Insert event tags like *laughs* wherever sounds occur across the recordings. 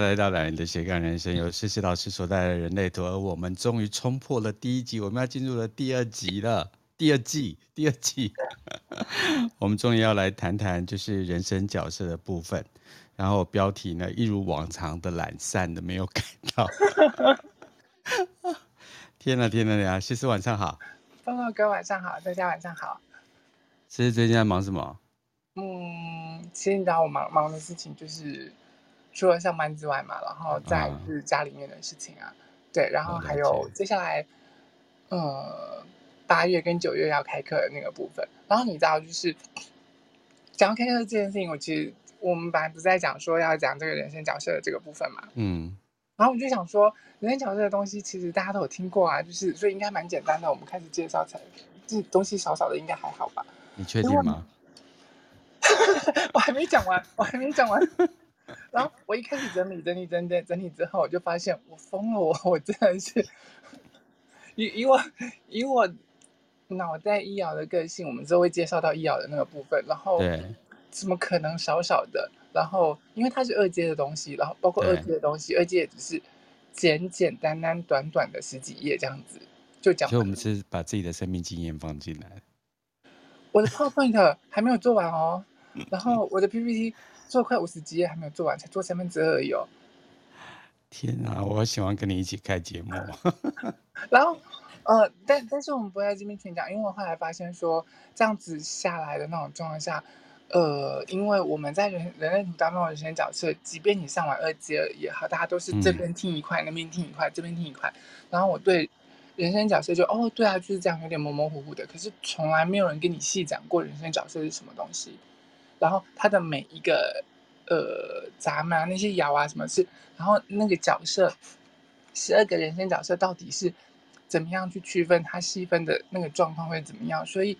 来到懒人的斜杠人生，由诗诗老师所带来的人类图，而我们终于冲破了第一集，我们要进入了第二集了，第二季，第二季，*laughs* 我们终于要来谈谈就是人生角色的部分。然后标题呢，一如往常的懒散的没有改到。*laughs* 天哪，天哪呀！诗诗晚上好，峰哥哥晚上好，大家晚上好。诗诗最近在忙什么？嗯，其实你知道我忙忙的事情就是。除了上班之外嘛，然后再是家里面的事情啊，嗯、对，然后还有接下来，呃，八月跟九月要开课的那个部分。然后你知道，就是讲到开课这件事情，我其实我们本来不是在讲说要讲这个人生角色的这个部分嘛，嗯，然后我就想说，人生角色的东西其实大家都有听过啊，就是所以应该蛮简单的。我们开始介绍才，这东西少少的应该还好吧？你确定吗？*laughs* 我还没讲完，我还没讲完。*laughs* 然后我一开始整理整理整理整理之后，我就发现我疯了，我 *laughs* 我真的是以以我以我脑袋医疗的个性，我们之后会介绍到医疗的那个部分。然后怎么可能少少的？然后因为它是二阶的东西，然后包括二阶的东西，二阶也只是简简单单短短的十几页这样子就讲。所以我们是把自己的生命经验放进来。我的 PowerPoint 还没有做完哦，然后 *laughs* 我的 PPT。做快五十集还没有做完，才做三分之二而已哦。天啊，我喜欢跟你一起开节目。*laughs* 然后，呃，但但是我们不会在这边全讲，因为我后来发现说，这样子下来的那种状况下，呃，因为我们在人人类图当中的人生角色，即便你上完二阶也好，大家都是这边听一块，嗯、那边听一块，这边听一块。然后我对人生角色就哦，对啊，就是这样，有点模模糊糊的。可是从来没有人跟你细讲过人生角色是什么东西。然后他的每一个，呃，咱们啊那些爻啊什么事，然后那个角色，十二个人生角色到底是怎么样去区分，他细分的那个状况会怎么样？所以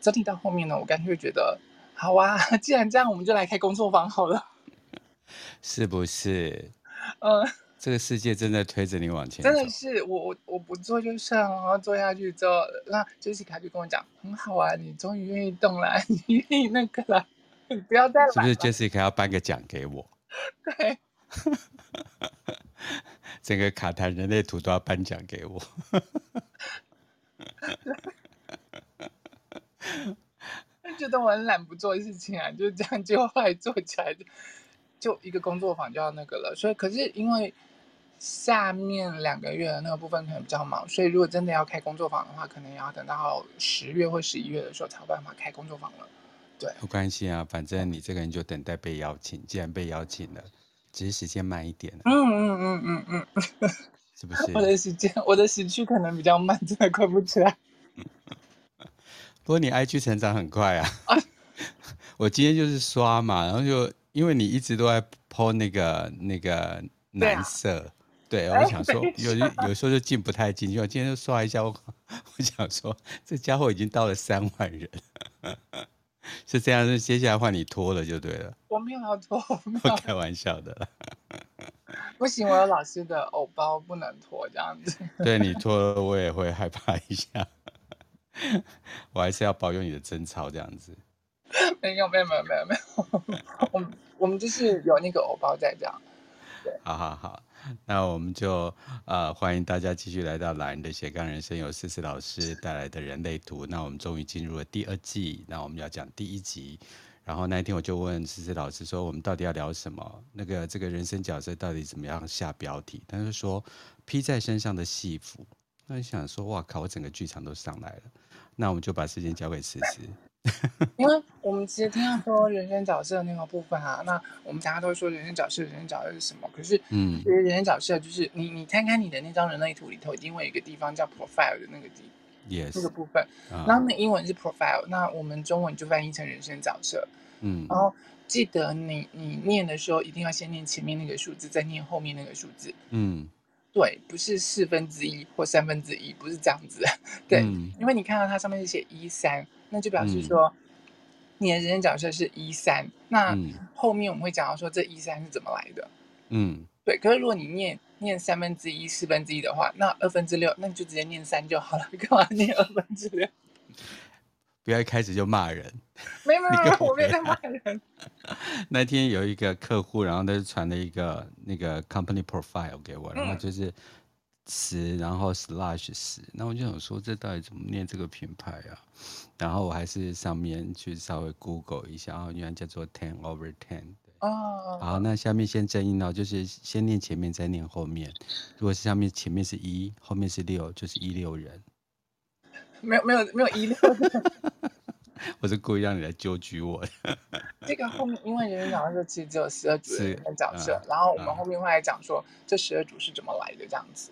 整体到后面呢，我干脆觉得，好啊，*laughs* 既然这样，我们就来开工作坊好了，是不是？嗯，这个世界正在推着你往前，真的是我我我不做就算了，然后做下去之后，那杰西卡就跟我讲，很好啊，你终于愿意动了，*laughs* 你愿意那个了。你 *laughs* 不要再了，是不是 Jessica 要颁个奖给我？对，*laughs* 整个卡痰人类图都要颁奖给我。*laughs* 觉得我很懒，不做事情啊，就这样就后来做起来就就一个工作坊就要那个了。所以，可是因为下面两个月的那个部分可能比较忙，所以如果真的要开工作坊的话，可能也要等到十月或十一月的时候才有办法开工作坊了。对，没关系啊，反正你这个人就等待被邀请。既然被邀请了，只是时间慢一点。嗯嗯嗯嗯嗯，是不是？*laughs* 我的时间，我的时区可能比较慢，真的快不起来。*laughs* 不过你 IG 成长很快啊！啊 *laughs* 我今天就是刷嘛，然后就因为你一直都在 po 那个那个蓝色，对，啊、对，我想说有有时候就进不太进去。我今天就刷一下，我我想说这家伙已经到了三万人。*laughs* 是这样，是接下来换你拖了就对了。我没有要拖，我开玩笑的。*laughs* 不行，我有老师的偶包，不能拖这样子。对，你拖了，我也会害怕一下。*laughs* 我还是要保佑你的贞操这样子。没有，没有，没有，没有，没有。我们我们就是有那个偶包在这样。对，好好好。*laughs* 那我们就呃欢迎大家继续来到懒人的斜杠人生，由思思老师带来的人类图。那我们终于进入了第二季，那我们要讲第一集。然后那一天我就问思思老师说：“我们到底要聊什么？那个这个人生角色到底怎么样下标题？”他就说：“披在身上的戏服。”那你想说：“哇靠！我整个剧场都上来了。”那我们就把时间交给思思。*laughs* 因为我们其实听到说人生角色那个部分啊，那我们大家都会说人生角色，人生角色是什么？可是，嗯，其实人生角色就是你，你看看你的那张人类图里头，一定会有一个地方叫 profile 的那个地，yes，那个部分。然后那英文是 profile，那我们中文就翻译成人生角色。嗯，然后记得你你念的时候，一定要先念前面那个数字，再念后面那个数字。嗯，对，不是四分之一或三分之一，不是这样子。*laughs* 对，嗯，因为你看到它上面是写一三。那就表示说，嗯、你的人生角色是一三。那后面我们会讲到说，这一三是怎么来的？嗯，对。可是如果你念念三分之一、四分之一的话，那二分之六，那你就直接念三就好了，*laughs* 干嘛念二分之六？*laughs* 不要一开始就骂人。没有 *laughs* 没有没有，我没有在骂人。那天有一个客户，然后他就传了一个那个 company profile 给我，然后就是词，然后 slash 十，那我就想说这到底怎么念这个品牌啊？然后我还是上面去稍微 Google 一下，然后原来叫做 ten over ten。哦。好，那下面先正音哦，就是先念前面，再念后面。如果是上面前面是一，后面是六，就是一六人。没有没有没有一六。*laughs* 我是故意让你来纠举我的。这个后面，因为人生角色其实只有十二组的人生角色，然后我们后面会来讲说这十二组是怎么来的这样子。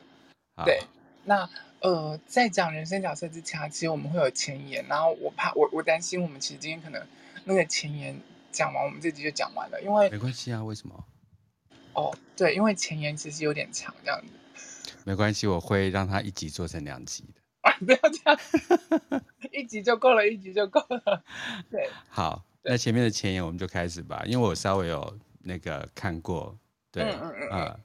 对，那呃，在讲人生角色之前，其实我们会有前言，然后我怕我我担心我们其实今天可能那个前言讲完，我们这集就讲完了，因为没关系啊，为什么？哦，对，因为前言其实有点长，这样子。*laughs* 没关系，我会让他一集做成两集的。啊，不要这样，*laughs* 一集就够了，一集就够了。对，*laughs* 好，那前面的前言我们就开始吧，因为我稍微有那个看过。对，嗯嗯嗯。呃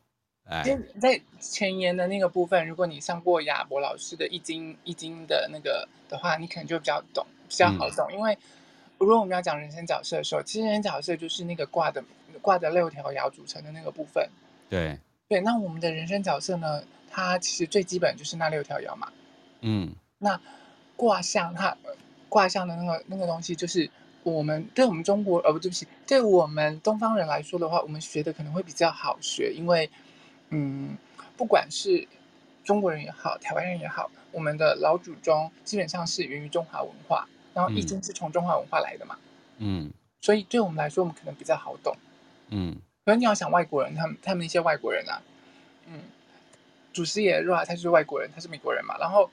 在前言的那个部分，如果你上过亚博老师的易经易经的那个的话，你可能就比较懂，比较好懂。嗯、因为如果我们要讲人生角色的时候，其实人生角色就是那个卦的卦的六条爻组成的那个部分。对对，那我们的人生角色呢，它其实最基本就是那六条爻嘛。嗯。那卦象它卦象的那个那个东西，就是我们对我们中国呃不对不起，对我们东方人来说的话，我们学的可能会比较好学，因为。嗯，不管是中国人也好，台湾人也好，我们的老祖宗基本上是源于中华文化，然后易经是从中华文化来的嘛。嗯，所以对我们来说，我们可能比较好懂。嗯，可是你要想外国人，他们他们那些外国人啊，嗯，祖师爷说他是外国人，他是美国人嘛，然后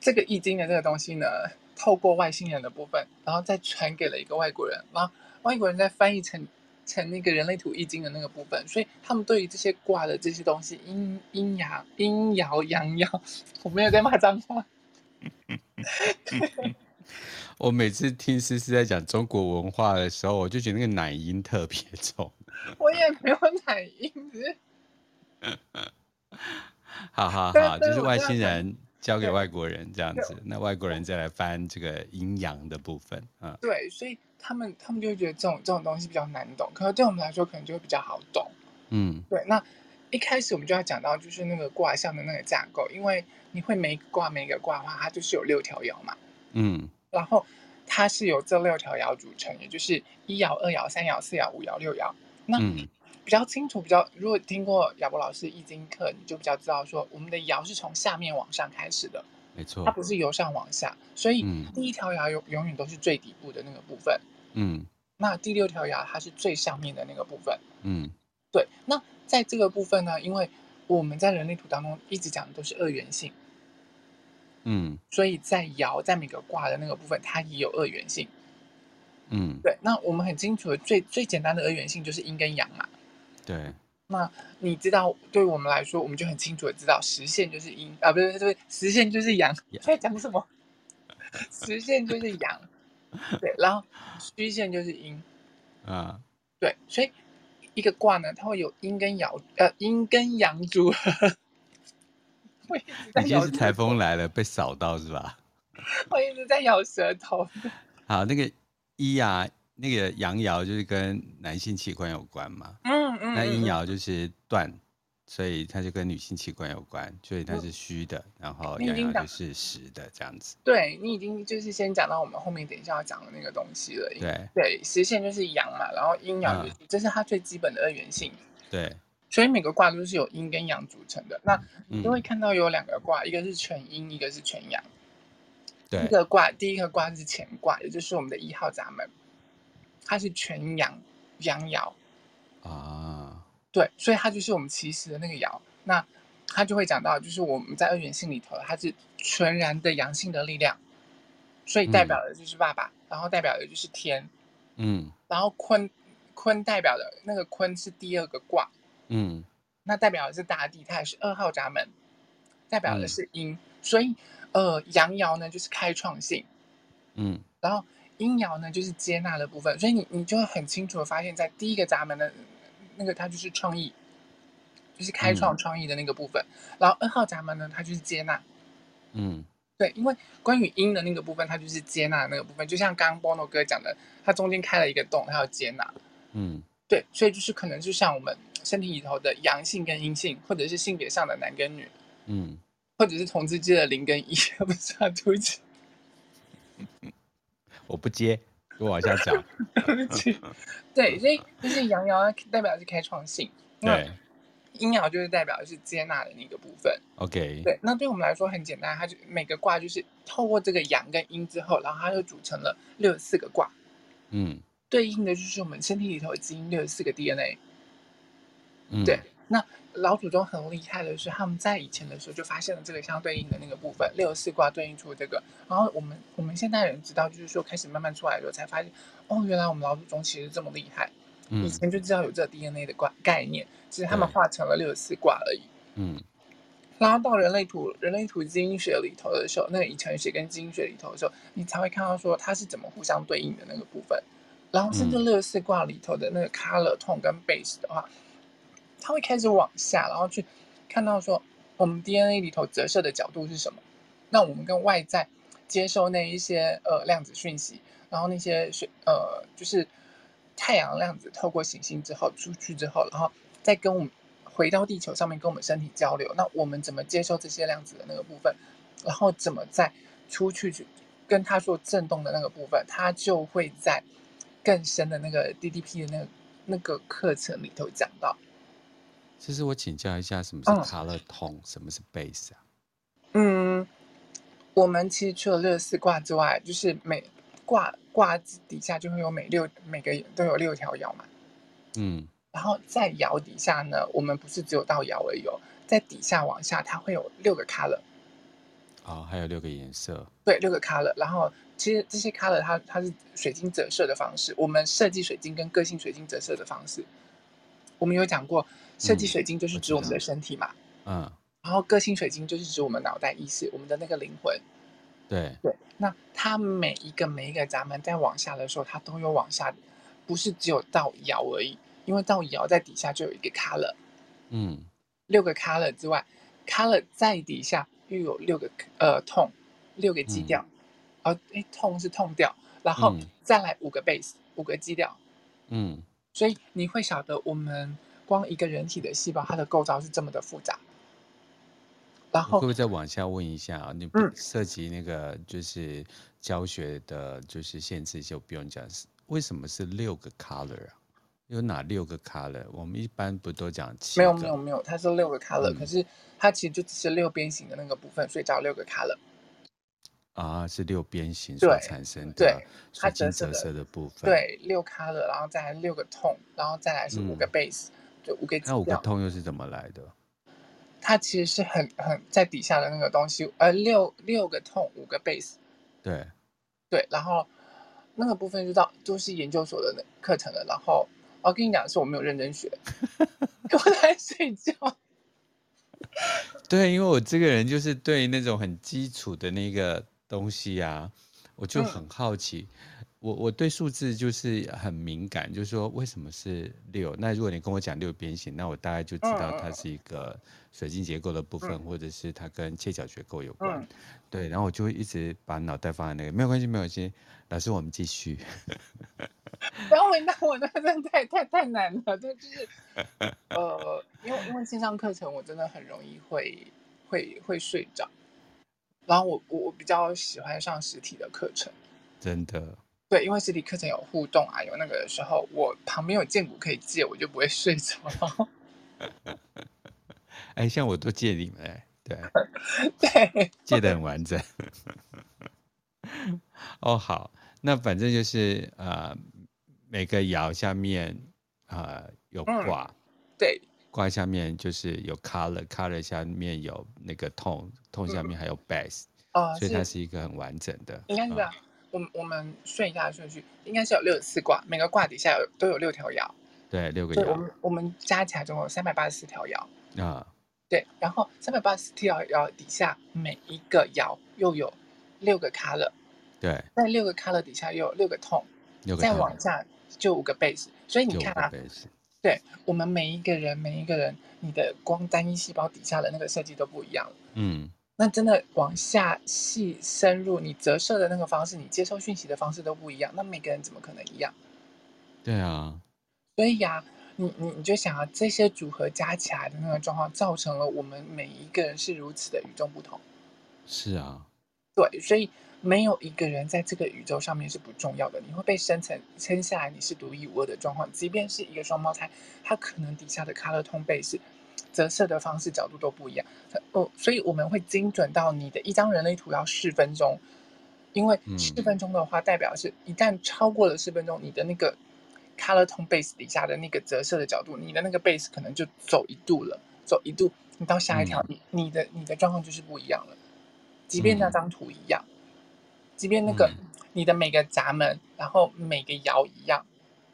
这个易经的这个东西呢，透过外星人的部分，然后再传给了一个外国人，然后外国人再翻译成。成那个人类图易经的那个部分，所以他们对于这些卦的这些东西，阴阴阳、阴爻、阳爻，我没有在骂脏话。我每次听思思在讲中国文化的时候，我就觉得那个奶音特别重。*laughs* 我也没有奶音，只是。*laughs* 好好好，就是外星人。交给外国人这样子，那外国人再来翻这个阴阳的部分啊。对，所以他们他们就会觉得这种这种东西比较难懂，可是对我们来说可能就会比较好懂。嗯，对。那一开始我们就要讲到就是那个卦象的那个架构，因为你会每一个卦每一个卦的话，它就是有六条爻嘛。嗯。然后它是由这六条爻组成，也就是一爻、二爻、三爻、四爻、五爻、六爻。那。嗯比较清楚，比较如果听过亚博老师易经课，你就比较知道说，我们的爻是从下面往上开始的，没错，它不是由上往下，所以第一条牙永永远都是最底部的那个部分，嗯，那第六条牙它是最上面的那个部分，嗯，对，那在这个部分呢，因为我们在人类图当中一直讲的都是二元性，嗯，所以在爻在每个卦的那个部分，它也有二元性，嗯，对，那我们很清楚的最最简单的二元性就是阴跟阳嘛。对，那你知道，对我们来说，我们就很清楚的知道，实线就是阴啊，不是，不是，实线就是阳。*laughs* 在讲什么？实线就是阳，对，然后虚线就是阴啊，*laughs* 对，所以一个卦呢，它会有阴跟阳，呃，阴跟阳组合。你今天是台风来了，被扫到是吧？*laughs* 我一直在咬舌头。好，那个一啊。那个阳爻就是跟男性器官有关嘛，嗯嗯，那阴爻就是断，所以它就跟女性器官有关，所以它是虚的，然后阳爻就是实的这样子。对，你已经就是先讲到我们后面等一下要讲的那个东西了。对对，实线就是阳嘛，然后阴爻就是，这是它最基本的二元性。对，所以每个卦都是由阴跟阳组成的。那你都会看到有两个卦，一个是全阴，一个是全阳。对，一个卦，第一个卦是乾卦，也就是我们的一号闸门。它是全阳阳爻啊，对，所以它就是我们起始的那个爻。那它就会讲到，就是我们在二元性里头，它是纯然的阳性的力量，所以代表的就是爸爸，嗯、然后代表的就是天，嗯，然后坤坤代表的那个坤是第二个卦，嗯，那代表的是大地，它也是二号闸门，代表的是阴，嗯、所以呃阳爻呢就是开创性，嗯，然后。阴爻呢，就是接纳的部分，所以你你就会很清楚的发现，在第一个闸门的那个，它就是创意，就是开创创意的那个部分。嗯、然后二号闸门呢，它就是接纳，嗯，对，因为关于阴的那个部分，它就是接纳的那个部分，就像刚刚 Bono 哥讲的，它中间开了一个洞，它要接纳。嗯，对，所以就是可能就像我们身体里头的阳性跟阴性，或者是性别上的男跟女，嗯，或者是同志界的零跟一，*laughs* 不是啊，对不起，我不接，我往下讲。*laughs* 对不起，*laughs* 对，所以就是阳爻代表的是开创性，对。阴爻就是代表的是接纳的那个部分。OK，对，那对我们来说很简单，它就每个卦就是透过这个阳跟阴之后，然后它就组成了六十四个卦。嗯，对应的就是我们身体里头基因六十四个 DNA。嗯，对。那老祖宗很厉害的是，他们在以前的时候就发现了这个相对应的那个部分，六十四卦对应出这个。然后我们我们现代人知道，就是说开始慢慢出来的时候，才发现哦，原来我们老祖宗其实这么厉害。以前就知道有这 DNA 的概概念，只是他们化成了六十四卦而已。嗯，然后到人类图人类图基因学里头的时候，那个遗传学跟基因学里头的时候，你才会看到说它是怎么互相对应的那个部分。然后甚至六十四卦里头的那个 color tone 跟 base 的话，它会开始往下，然后去看到说我们 DNA 里头折射的角度是什么。那我们跟外在接收那一些呃量子讯息，然后那些呃就是。太阳量子透过行星之后出去之后，然后再跟我们回到地球上面跟我们身体交流。那我们怎么接收这些量子的那个部分？然后怎么再出去去跟它做震动的那个部分？它就会在更深的那个 DDP 的那个那个课程里头讲到。其实我请教一下，什么是 color tone？嗯，什么是 base 啊？嗯，我们其实除了六十四卦之外，就是每卦。卦底下就会有每六每个都有六条爻嘛，嗯，然后在爻底下呢，我们不是只有到爻而已哦，在底下往下，它会有六个 color，哦，还有六个颜色，对，六个 color，然后其实这些 color 它它是水晶折射的方式，我们设计水晶跟个性水晶折射的方式，我们有讲过，设计水晶就是指我们的身体嘛，嗯，然后个性水晶就是指我们脑袋意识，我们的那个灵魂。对。对，那它每一个每一个闸门在往下的时候，它都有往下，不是只有到爻而已，因为到爻在底下就有一个 color，嗯，六个 color 之外，color 在底下又有六个呃 tone，六个基调，哦、嗯，哎，tone 是 tone 调，然后再来五个 base，五个基调，嗯，所以你会晓得我们光一个人体的细胞，它的构造是这么的复杂。然后会不会再往下问一下啊？你涉及那个就是教学的，就是限制就不用讲。是为什么是六个 color 啊？有哪六个 color？我们一般不都讲七？没有没有没有，它是六个 color，、嗯、可是它其实就只是六边形的那个部分，所以叫六个 color。啊，是六边形所产生的水晶折射的部分。对，六 color，然后再来六个 tone，然后再来是五个 base，、嗯、就五个。那五个 tone 又是怎么来的？它其实是很很在底下的那个东西，呃，六六个 tone，五个 base，对，对，然后那个部分就到就是研究所的课程了。然后我跟你讲的是，我没有认真学，*laughs* 我在睡觉。*laughs* 对，因为我这个人就是对那种很基础的那个东西啊，我就很好奇。嗯我我对数字就是很敏感，就是说为什么是六？那如果你跟我讲六边形，那我大概就知道它是一个水晶结构的部分，嗯、或者是它跟切角结构有关。嗯、对，然后我就会一直把脑袋放在那个，没有关系，没有关系。老师，我们继续。*laughs* 然后我那我那真的太太太难了，对，就是 *laughs* 呃，因为因为线上课程我真的很容易会会会睡着，然后我我我比较喜欢上实体的课程，真的。对，因为实体课程有互动啊，有那个的时候，我旁边有荐骨可以借，我就不会睡着。*laughs* 哎，像我都借你们，哎，对，对，借的很完整。哦，好，那反正就是呃，每个爻下面啊、呃、有卦、嗯，对，卦下面就是有 color，color 下面有那个 tone，tone 下面还有 base，、嗯、所以它是一个很完整的。应该是这样。我们我们顺一下顺序，应该是有六十四卦，每个卦底下有都有六条爻，对，六个爻。我们我们加起来总共有三百八十四条爻啊。对，然后三百八十四条爻底下每一个爻又有六个 color，对，在六个 color 底下又有六个 tone，六个再往下就五个 base。所以你看啊，对，我们每一个人每一个人，你的光单一细胞底下的那个设计都不一样。嗯。那真的往下细深入，你折射的那个方式，你接收讯息的方式都不一样，那每个人怎么可能一样？对啊，所以呀、啊，你你你就想啊，这些组合加起来的那个状况，造成了我们每一个人是如此的与众不同。是啊，对，所以没有一个人在这个宇宙上面是不重要的。你会被生成生下来，你是独一无二的状况。即便是一个双胞胎，他可能底下的 color tone base 折射的方式角度都不一样。哦，所以我们会精准到你的一张人类图要四分钟，因为四分钟的话，代表是一旦超过了四分钟，你的那个。Color tone base 底下的那个折射的角度，你的那个 base 可能就走一度了，走一度，你到下一条，你、嗯、你的你的状况就是不一样了。即便那张图一样，嗯、即便那个、嗯、你的每个闸门，然后每个窑一样，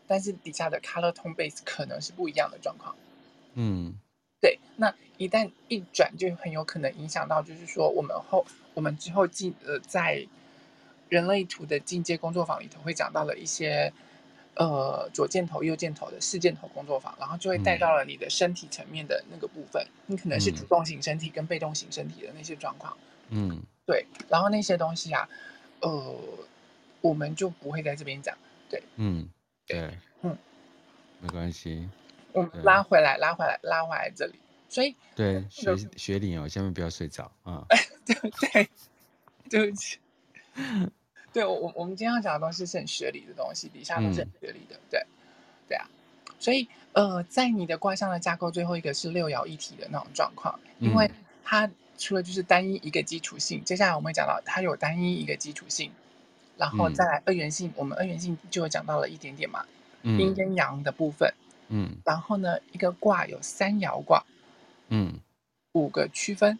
但是底下的 color tone base 可能是不一样的状况。嗯，对。那一旦一转，就很有可能影响到，就是说我们后我们之后进呃在人类图的进阶工作坊里头会讲到了一些。呃，左箭头、右箭头的四箭头工作坊，然后就会带到了你的身体层面的那个部分。嗯、你可能是主动型身体跟被动型身体的那些状况。嗯，对。然后那些东西啊，呃，我们就不会在这边讲。对，嗯，对，嗯，没关系。我们拉回来，拉回来，拉回来这里。所以，对，学学理哦，下面不要睡着啊。*laughs* 对 *laughs* 对，对不起。对，我我我们今天要讲的东西是很学理的东西，底下都是很学理的，嗯、对，对啊，所以呃，在你的卦象的架构最后一个是六爻一体的那种状况，因为它除了就是单一一个基础性，接下来我们会讲到它有单一一个基础性，然后再来二元性，嗯、我们二元性就会讲到了一点点嘛，嗯、阴跟阳的部分，嗯，然后呢，一个卦有三爻卦，嗯，五个区分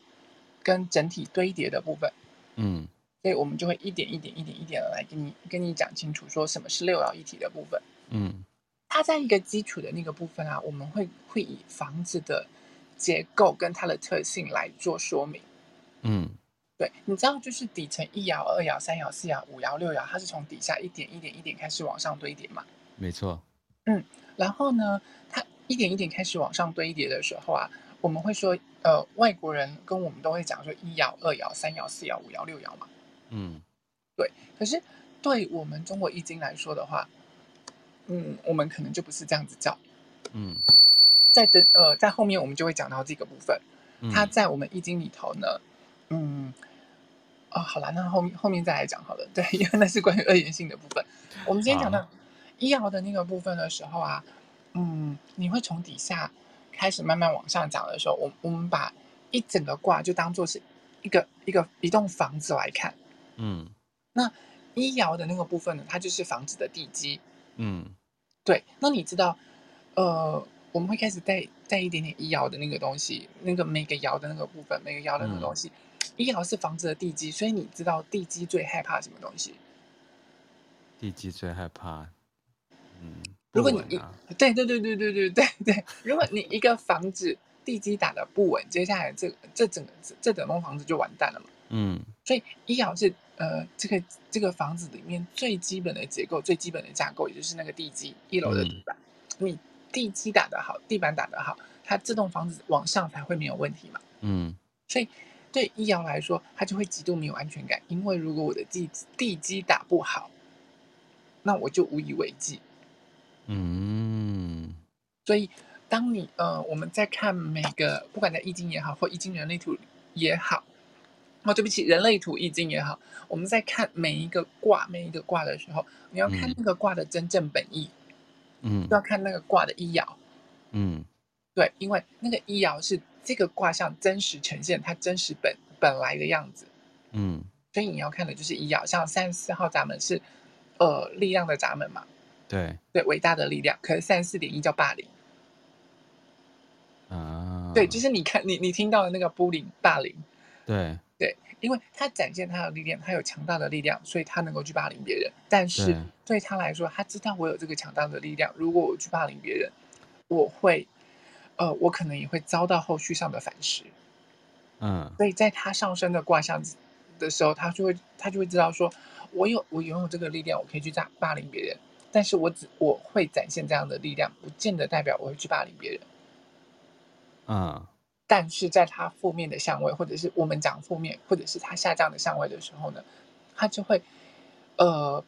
跟整体堆叠的部分，嗯。所以我们就会一点一点、一点一点的来跟你跟你讲清楚，说什么是六爻一体的部分。嗯，它在一个基础的那个部分啊，我们会会以房子的结构跟它的特性来做说明。嗯，对，你知道，就是底层一爻、二爻、三爻、四爻、五爻、六爻，它是从底下一点一点一点开始往上堆叠嘛？没错。嗯，然后呢，它一点一点开始往上堆叠的时候啊，我们会说，呃，外国人跟我们都会讲说一爻、二爻、三爻、四爻、五爻、六爻嘛。嗯，对。可是对我们中国易经来说的话，嗯，我们可能就不是这样子叫。嗯，在等呃，在后面我们就会讲到这个部分。嗯、它在我们易经里头呢，嗯，哦，好了，那后面后面再来讲好了。对，因为那是关于二元性的部分。我们今天讲到一爻的那个部分的时候啊，嗯，你会从底下开始慢慢往上讲的时候，我我们把一整个卦就当做是一个一个一栋房子来看。嗯，那医爻的那个部分呢，它就是房子的地基。嗯，对。那你知道，呃，我们会开始带带一点点医爻的那个东西，那个每个爻的那个部分，每个爻的那个东西，嗯、一爻是房子的地基，所以你知道地基最害怕什么东西？地基最害怕，嗯，如果你一对对对对对对对对，*laughs* 如果你一个房子地基打的不稳，接下来这这整个这整栋房子就完蛋了嘛。嗯，所以一爻是呃，这个这个房子里面最基本的结构、最基本的架构，也就是那个地基，一楼的地板。嗯、你地基打得好，地板打得好，它这栋房子往上才会没有问题嘛。嗯，所以对一爻来说，它就会极度没有安全感，因为如果我的地地基打不好，那我就无以为继。嗯，所以当你呃，我们在看每个，不管在易经也好，或易经人类图也好。哦，对不起，人类图易经也好，我们在看每一个卦，每一个卦的时候，你要看那个卦的真正本意，嗯，要看那个卦的一爻，嗯，对，因为那个一爻是这个卦象真实呈现它真实本本来的样子，嗯，所以你要看的就是一爻，像三十四号闸门是，呃，力量的闸门嘛，对，对，伟大的力量，可是三十四点一叫霸凌，啊，对，就是你看你你听到的那个不灵霸凌，对。对，因为他展现他的力量，他有强大的力量，所以他能够去霸凌别人。但是对他来说，他知道我有这个强大的力量，如果我去霸凌别人，我会，呃，我可能也会遭到后续上的反噬。嗯，所以在他上升的卦象的时候，他就会他就会知道说，我有我拥有这个力量，我可以去霸霸凌别人。但是我只我会展现这样的力量，不见得代表我会去霸凌别人。嗯。但是在他负面的相位，或者是我们讲负面，或者是他下降的相位的时候呢，他就会，呃，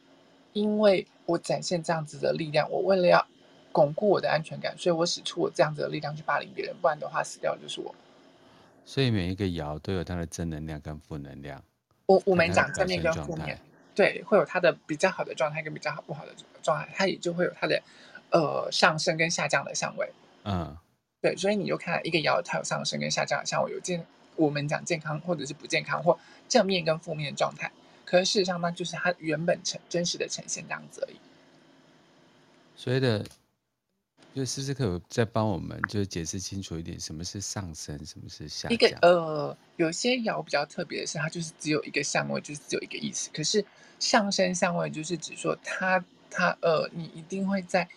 因为我展现这样子的力量，我为了要巩固我的安全感，所以我使出我这样子的力量去霸凌别人，不然的话死掉的就是我。所以每一个爻都有它的正能量跟负能量。我我们讲正面跟负面，对，会有它的比较好的状态跟比较好不好的状态，它也就会有它的呃上升跟下降的相位。嗯。对，所以你就看一个爻，它有上升跟下降，的相位有健，我们讲健康或者是不健康，或正面跟负面的状态。可是事实上呢，就是它原本呈真实的呈现这样子而已。所以的，就思思可再帮我们就解释清楚一点，什么是上升，什么是下降？一个呃，有些爻比较特别的是，它就是只有一个相位，就是只有一个意思。可是上升相位就是指说它它呃，你一定会在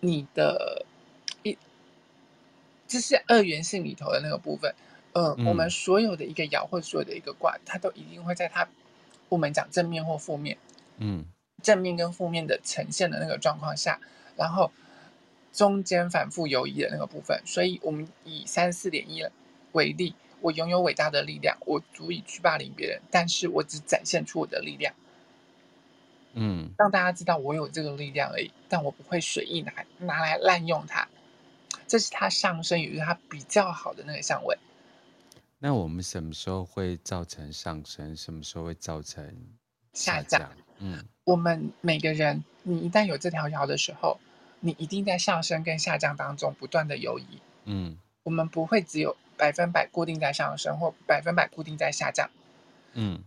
你的一。这是二元性里头的那个部分，呃，嗯、我们所有的一个爻或者所有的一个卦，它都一定会在它我们讲正面或负面，嗯，正面跟负面的呈现的那个状况下，然后中间反复游移的那个部分。所以，我们以三四点一为例，我拥有伟大的力量，我足以去霸凌别人，但是我只展现出我的力量，嗯，让大家知道我有这个力量而已，但我不会随意拿拿来滥用它。这是它上升，也就是它比较好的那个相位。那我们什么时候会造成上升？什么时候会造成下降？下降。嗯，我们每个人，你一旦有这条爻的时候，你一定在上升跟下降当中不断的游移。嗯，我们不会只有百分百固定在上升，或百分百固定在下降。嗯，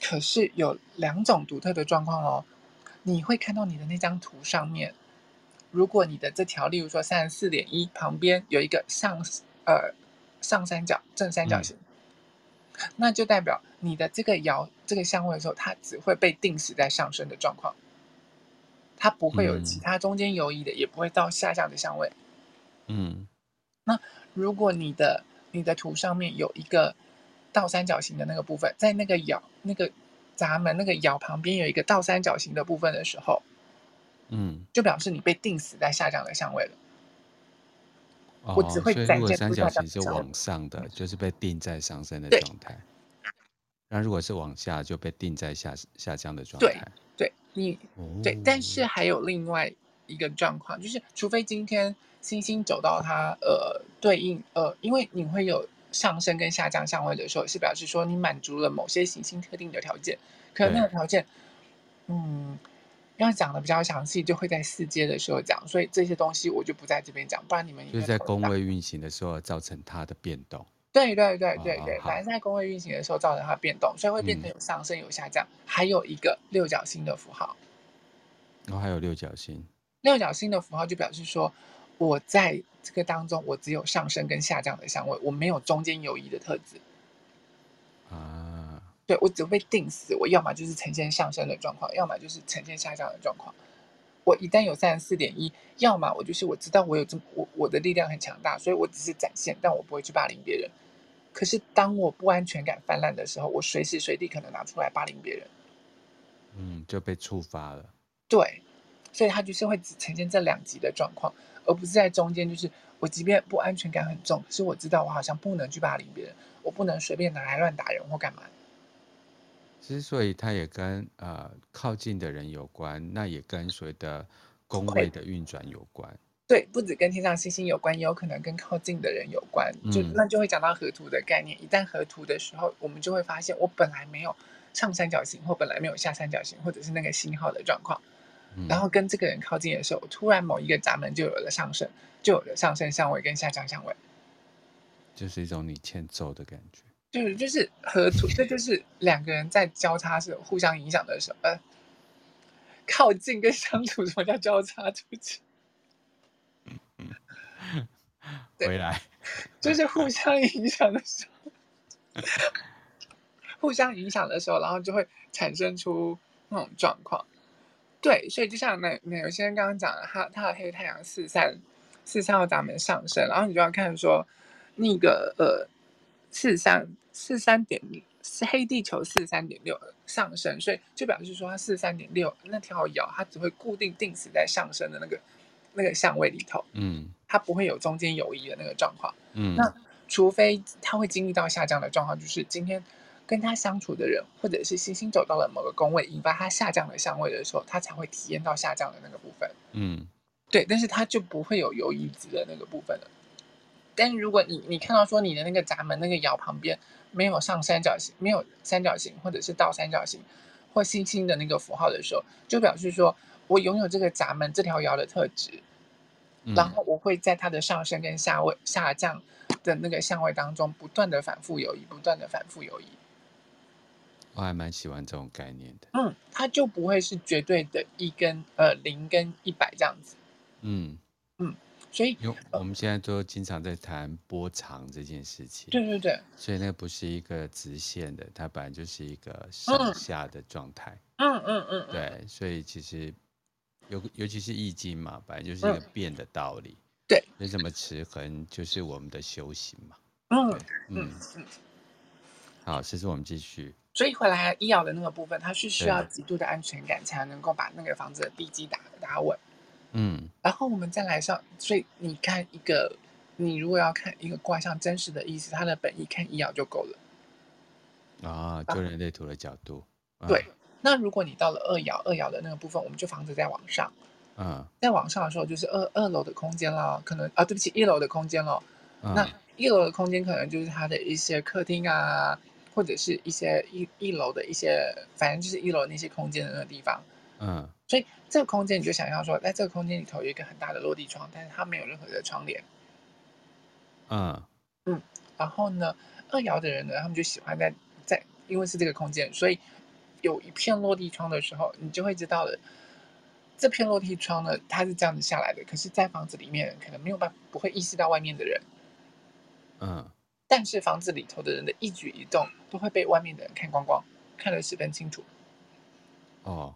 可是有两种独特的状况哦，你会看到你的那张图上面。如果你的这条，例如说三十四点一旁边有一个上呃上三角正三角形，嗯、那就代表你的这个爻这个相位的时候，它只会被定死在上升的状况，它不会有其他中间游移的，嗯、也不会到下降的相位。嗯，那如果你的你的图上面有一个倒三角形的那个部分，在那个窑那个闸门那个窑旁边有一个倒三角形的部分的时候。嗯，就表示你被定死在下降的相位了。哦，我只会展现三角形是往上的，就是被定在上升的状态。那如果是往下，就被定在下下降的状态。对你，哦、对。但是还有另外一个状况，就是除非今天星星走到它呃对应呃，因为你会有上升跟下降相位的时候，是表示说你满足了某些行星特定的条件。可能那个条件，嗯。要讲的比较详细，就会在四阶的时候讲，所以这些东西我就不在这边讲，不然你们就是在宫位运行的时候造成它的变动。对对对对对，反正在宫位运行的时候造成它变动，所以会变成有上升有下降，嗯、还有一个六角星的符号。然后、哦、还有六角星，六角星的符号就表示说，我在这个当中，我只有上升跟下降的相位，我没有中间游移的特质。啊。对，我只会被定死，我要么就是呈现上升的状况，要么就是呈现下降的状况。我一旦有三十四点一，要么我就是我知道我有这么我我的力量很强大，所以我只是展现，但我不会去霸凌别人。可是当我不安全感泛滥的时候，我随时随地可能拿出来霸凌别人，嗯，就被触发了。对，所以他就是会只呈现这两极的状况，而不是在中间，就是我即便不安全感很重，可是我知道我好像不能去霸凌别人，我不能随便拿来乱打人或干嘛。之所以他也跟呃靠近的人有关，那也跟所谓的宫位的运转有关。对，不止跟天上星星有关，也有可能跟靠近的人有关。就、嗯、那就会讲到河图的概念。一旦河图的时候，我们就会发现，我本来没有上三角形，或本来没有下三角形，或者是那个星号的状况。嗯、然后跟这个人靠近的时候，突然某一个闸门就有了上升，就有了上升相位跟下降相位，就是一种你欠揍的感觉。就是就是河图，这就是两个人在交叉是互相影响的时候，呃，靠近跟相处，什么叫交叉出去？回来，*laughs* 就是互相影响的时候，互相影响的时候，然后就会产生出那种状况。对，所以就像那那有些人刚刚讲的，他他的黑太阳四三四三号闸门上升，然后你就要看说那个呃四三。四三点六是黑地球四三点六上升，所以就表示说它四三点六那条爻它只会固定定死在上升的那个那个相位里头，嗯，它不会有中间游移的那个状况，嗯，那除非他会经历到下降的状况，就是今天跟他相处的人，或者是星星走到了某个宫位，引发他下降的相位的时候，他才会体验到下降的那个部分，嗯，对，但是他就不会有游移值的那个部分了。但如果你你看到说你的那个闸门那个窑旁边没有上三角形，没有三角形或者是倒三角形或星星的那个符号的时候，就表示说我拥有这个闸门这条窑的特质，嗯，然后我会在它的上升跟下位下降的那个相位当中不断的反复游移，不断的反复游移。我还蛮喜欢这种概念的。嗯，它就不会是绝对的一跟呃零跟一百这样子。嗯嗯。所以，因为我们现在都经常在谈波长这件事情。对对对。所以那不是一个直线的，它本来就是一个上下的状态。嗯嗯嗯。对，所以其实尤尤其是易经嘛，本来就是一个变的道理。对。那什么持恒就是我们的修行嘛？嗯嗯嗯。好，这是我们继续。所以回来医疗的那个部分，它是需要极度的安全感，才能够把那个房子的地基打打稳。嗯，然后我们再来上，所以你看一个，你如果要看一个卦象真实的意思，它的本意看一爻就够了。啊，就人类图的角度。啊、对，那如果你到了二爻，二爻的那个部分，我们就房子在往上。嗯，在往上的时候，就是二二楼的空间了，可能啊，对不起，一楼的空间了。嗯、那一楼的空间可能就是它的一些客厅啊，或者是一些一一楼的一些，反正就是一楼那些空间的那个地方。嗯。所以这个空间，你就想象说，在这个空间里头有一个很大的落地窗，但是它没有任何的窗帘。嗯嗯，然后呢，二爻的人呢，他们就喜欢在在，因为是这个空间，所以有一片落地窗的时候，你就会知道了，这片落地窗呢，它是这样子下来的。可是，在房子里面，可能没有办法，不会意识到外面的人。嗯，但是房子里头的人的一举一动，都会被外面的人看光光，看得十分清楚。哦。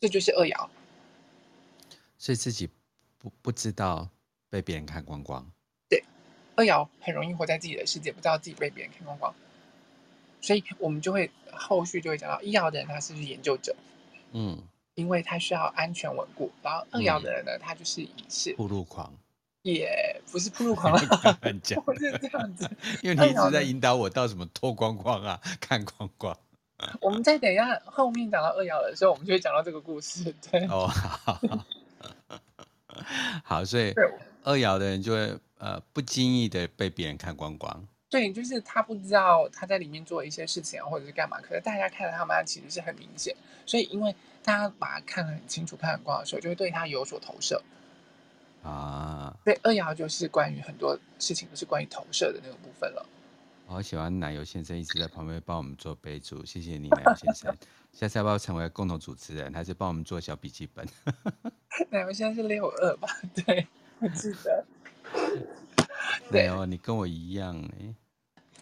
这就是二爻，所以自己不不知道被别人看光光。对，二爻很容易活在自己的世界，不知道自己被别人看光光。所以我们就会后续就会讲到，一爻的人他是研究者？嗯，因为他需要安全稳固。然后二爻的人呢，嗯、他就是以是铺路狂，也不是铺路狂 *laughs* 了，不是这样子。*laughs* 因为你一直在引导我到什么脱光光啊，看光光。*laughs* 我们再等一下，后面讲到二爻的时候，我们就会讲到这个故事。对哦，好，好，所以二爻的人就会呃不经意的被别人看光光。对，就是他不知道他在里面做一些事情啊，或者是干嘛，可是大家看到他妈其实是很明显。所以因为大家把他看得很清楚、看很光的时候，就会对他有所投射啊。对，二爻就是关于很多事情都是关于投射的那个部分了。我好喜欢奶油先生一直在旁边帮我们做备注，谢谢你，奶油先生。下次要不要成为共同主持人，还是帮我们做小笔记本？*laughs* 奶油现在是六二吧？*laughs* 对，我记得。奶油，你跟我一样哎。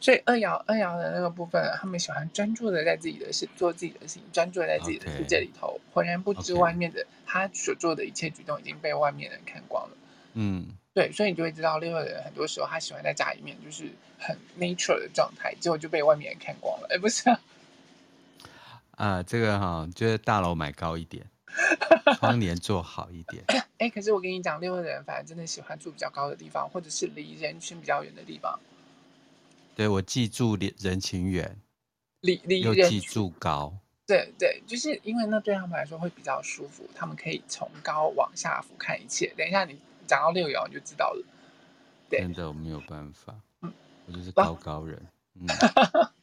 所以二爻二爻的那个部分，他们喜欢专注的在自己的事，做自己的事情，专注在自己的世界里头，浑.然不知外面的.他所做的一切举动已经被外面人看光了。嗯。对，所以你就会知道六二的人很多时候他喜欢在家里面就是很 nature 的状态，结果就被外面人看光了。哎，不是啊，*laughs* 啊，这个哈，就是大楼买高一点，窗帘做好一点。*laughs* 哎，可是我跟你讲，六二的人反而真的喜欢住比较高的地方，或者是离人群比较远的地方。对，我记住人情远，离离又记住高。对对，就是因为那对他们来说会比较舒服，他们可以从高往下俯瞰一切。等一下你。讲到六爻你就知道了，真的我没有办法，嗯，我就是高高人，*laughs* 嗯，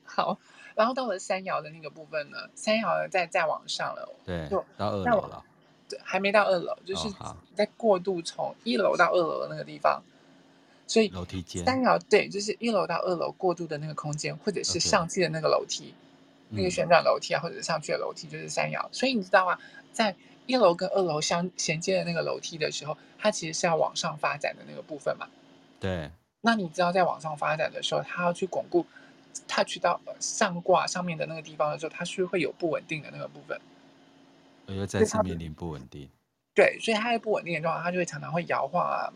好，然后到了三爻的那个部分呢，三爻呢再再往上了，对，就到二楼了，对，还没到二楼，就是在过渡从一楼到二楼的那个地方，所以楼梯间三爻对，就是一楼到二楼过渡的那个空间，或者是上去的那个楼梯，那个旋转楼梯啊，或者是上去的楼梯，就是三爻，所以你知道吗？在一楼跟二楼相衔接的那个楼梯的时候，它其实是要往上发展的那个部分嘛。对。那你知道在往上发展的时候，它要去巩固，touch 到上挂上面的那个地方的时候，它是会有不稳定的那个部分。我又再次面临不稳定。对，所以它在不稳定的状况，它就会常常会摇晃啊、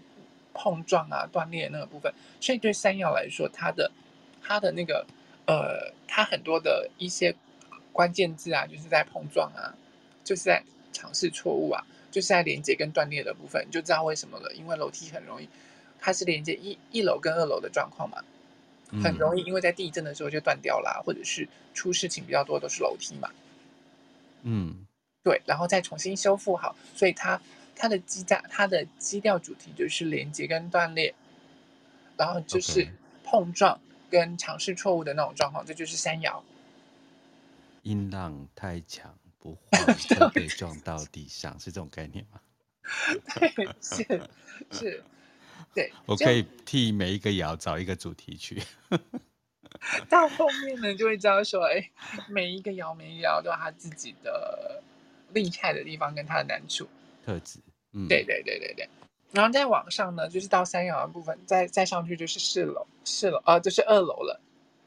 碰撞啊、断裂那个部分。所以对山药来说，它的它的那个呃，它很多的一些关键字啊，就是在碰撞啊，就是在。尝试错误啊，就是在连接跟断裂的部分，你就知道为什么了。因为楼梯很容易，它是连接一一楼跟二楼的状况嘛，很容易因为在地震的时候就断掉了，或者是出事情比较多都是楼梯嘛。嗯，对，然后再重新修复好，所以它它的基架它的基调主题就是连接跟断裂，然后就是碰撞跟尝试错误的那种状况，这就是山摇。音浪太强不晃，*laughs* 会被撞到地上，是这种概念吗？*laughs* 对，是是，对。我可以替每一个摇找一个主题曲。*laughs* 到后面呢，就会知道说，哎，每一个摇，每一个摇都有他自己的厉害的地方跟他的难处、特质。嗯，对对对对对。然后再往上呢，就是到山摇的部分，再再上去就是四楼，四楼啊，就是二楼了。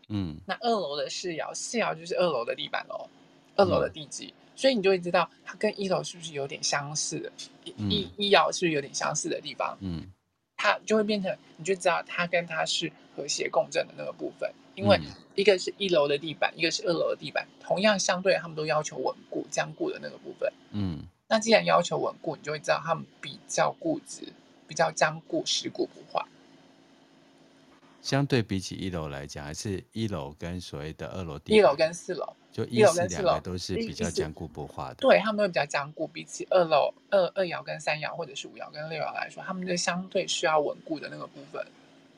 嗯，那二楼的四爻，四爻就是二楼的地板喽，二楼的地基，嗯、所以你就会知道它跟一楼是不是有点相似的，嗯、一一爻是不是有点相似的地方？嗯，它就会变成，你就知道它跟它是和谐共振的那个部分，因为一个是一楼的地板，一个是二楼的地板，同样相对他们都要求稳固、坚固的那个部分。嗯，那既然要求稳固，你就会知道他们比较固执，比较坚固、蚀骨不化。相对比起一楼来讲，还是一楼跟所谓的二楼地，一楼跟四楼，就一四两个都是比较坚固不化的。对，他们都比较坚固，比起二楼二二爻跟三爻，或者是五爻跟六爻来说，他们就相对需要稳固的那个部分。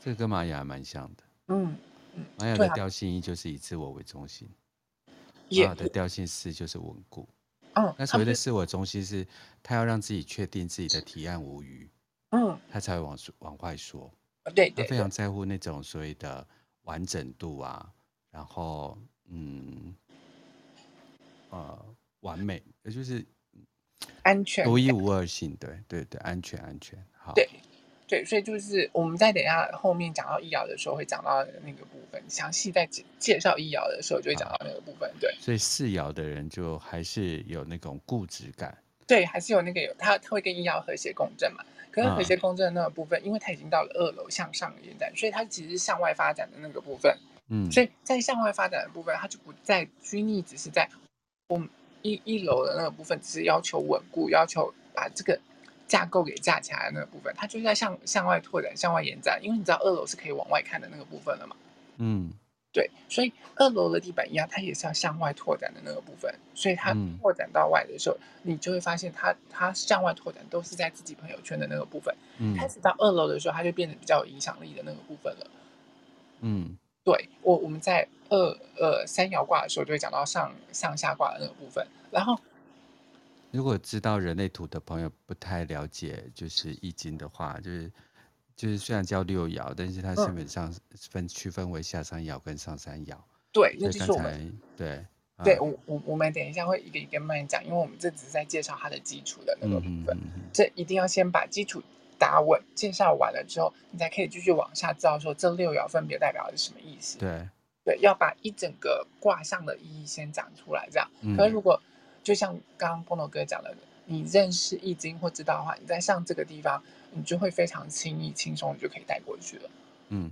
这个跟玛雅还蛮像的。嗯嗯，玛雅的调性一就是以自我为中心，玛雅的调性四就是稳固。嗯，那所谓的自我中心是，他要让自己确定自己的提案无虞，嗯，他才会往往外说。对，对，他非常在乎那种所谓的完整度啊，然后嗯，呃，完美，也就是安全、独一无二性，对对对，安全安全，好，对对，所以就是我们在等一下后面讲到易爻的时候会讲到那个部分，详细在介介绍易爻的时候就会讲到那个部分，对。所以四爻的人就还是有那种固执感，对，还是有那个有他他会跟易爻和谐共振嘛。可是和谐共振的那个部分，啊、因为他已经到了二楼向上的延展，所以他其实是向外发展的那个部分。嗯，所以在向外发展的部分，他就不再拘泥，只是在我们一一楼的那个部分，只是要求稳固，要求把这个架构给架起来的那个部分，它就是在向向外拓展、向外延展。因为你知道二楼是可以往外看的那个部分了嘛？嗯。对，所以二楼的地板一样，它也是要向外拓展的那个部分。所以它拓展到外的时候，嗯、你就会发现它它向外拓展都是在自己朋友圈的那个部分。嗯，开始到二楼的时候，它就变得比较有影响力的那个部分了。嗯，对我我们在二呃三爻卦的时候就会讲到上上下卦的那个部分。然后，如果知道人类图的朋友不太了解，就是易经的话，就是。就是虽然叫六爻，但是它基本上分区分为下三爻跟上三爻。对，那就是我们对对，啊、我我我们等一下会一个一个慢慢讲，因为我们这只是在介绍它的基础的那个部分，嗯嗯嗯、这一定要先把基础打稳，介绍完了之后，你才可以继续往下知道说这六爻分别代表的是什么意思。对对，要把一整个卦象的意义先讲出来，这样。嗯、可是如果就像刚刚 Bono 哥讲的，你认识易经或知道的话，你在上这个地方。你就会非常轻易、轻松，你就可以带过去了。嗯，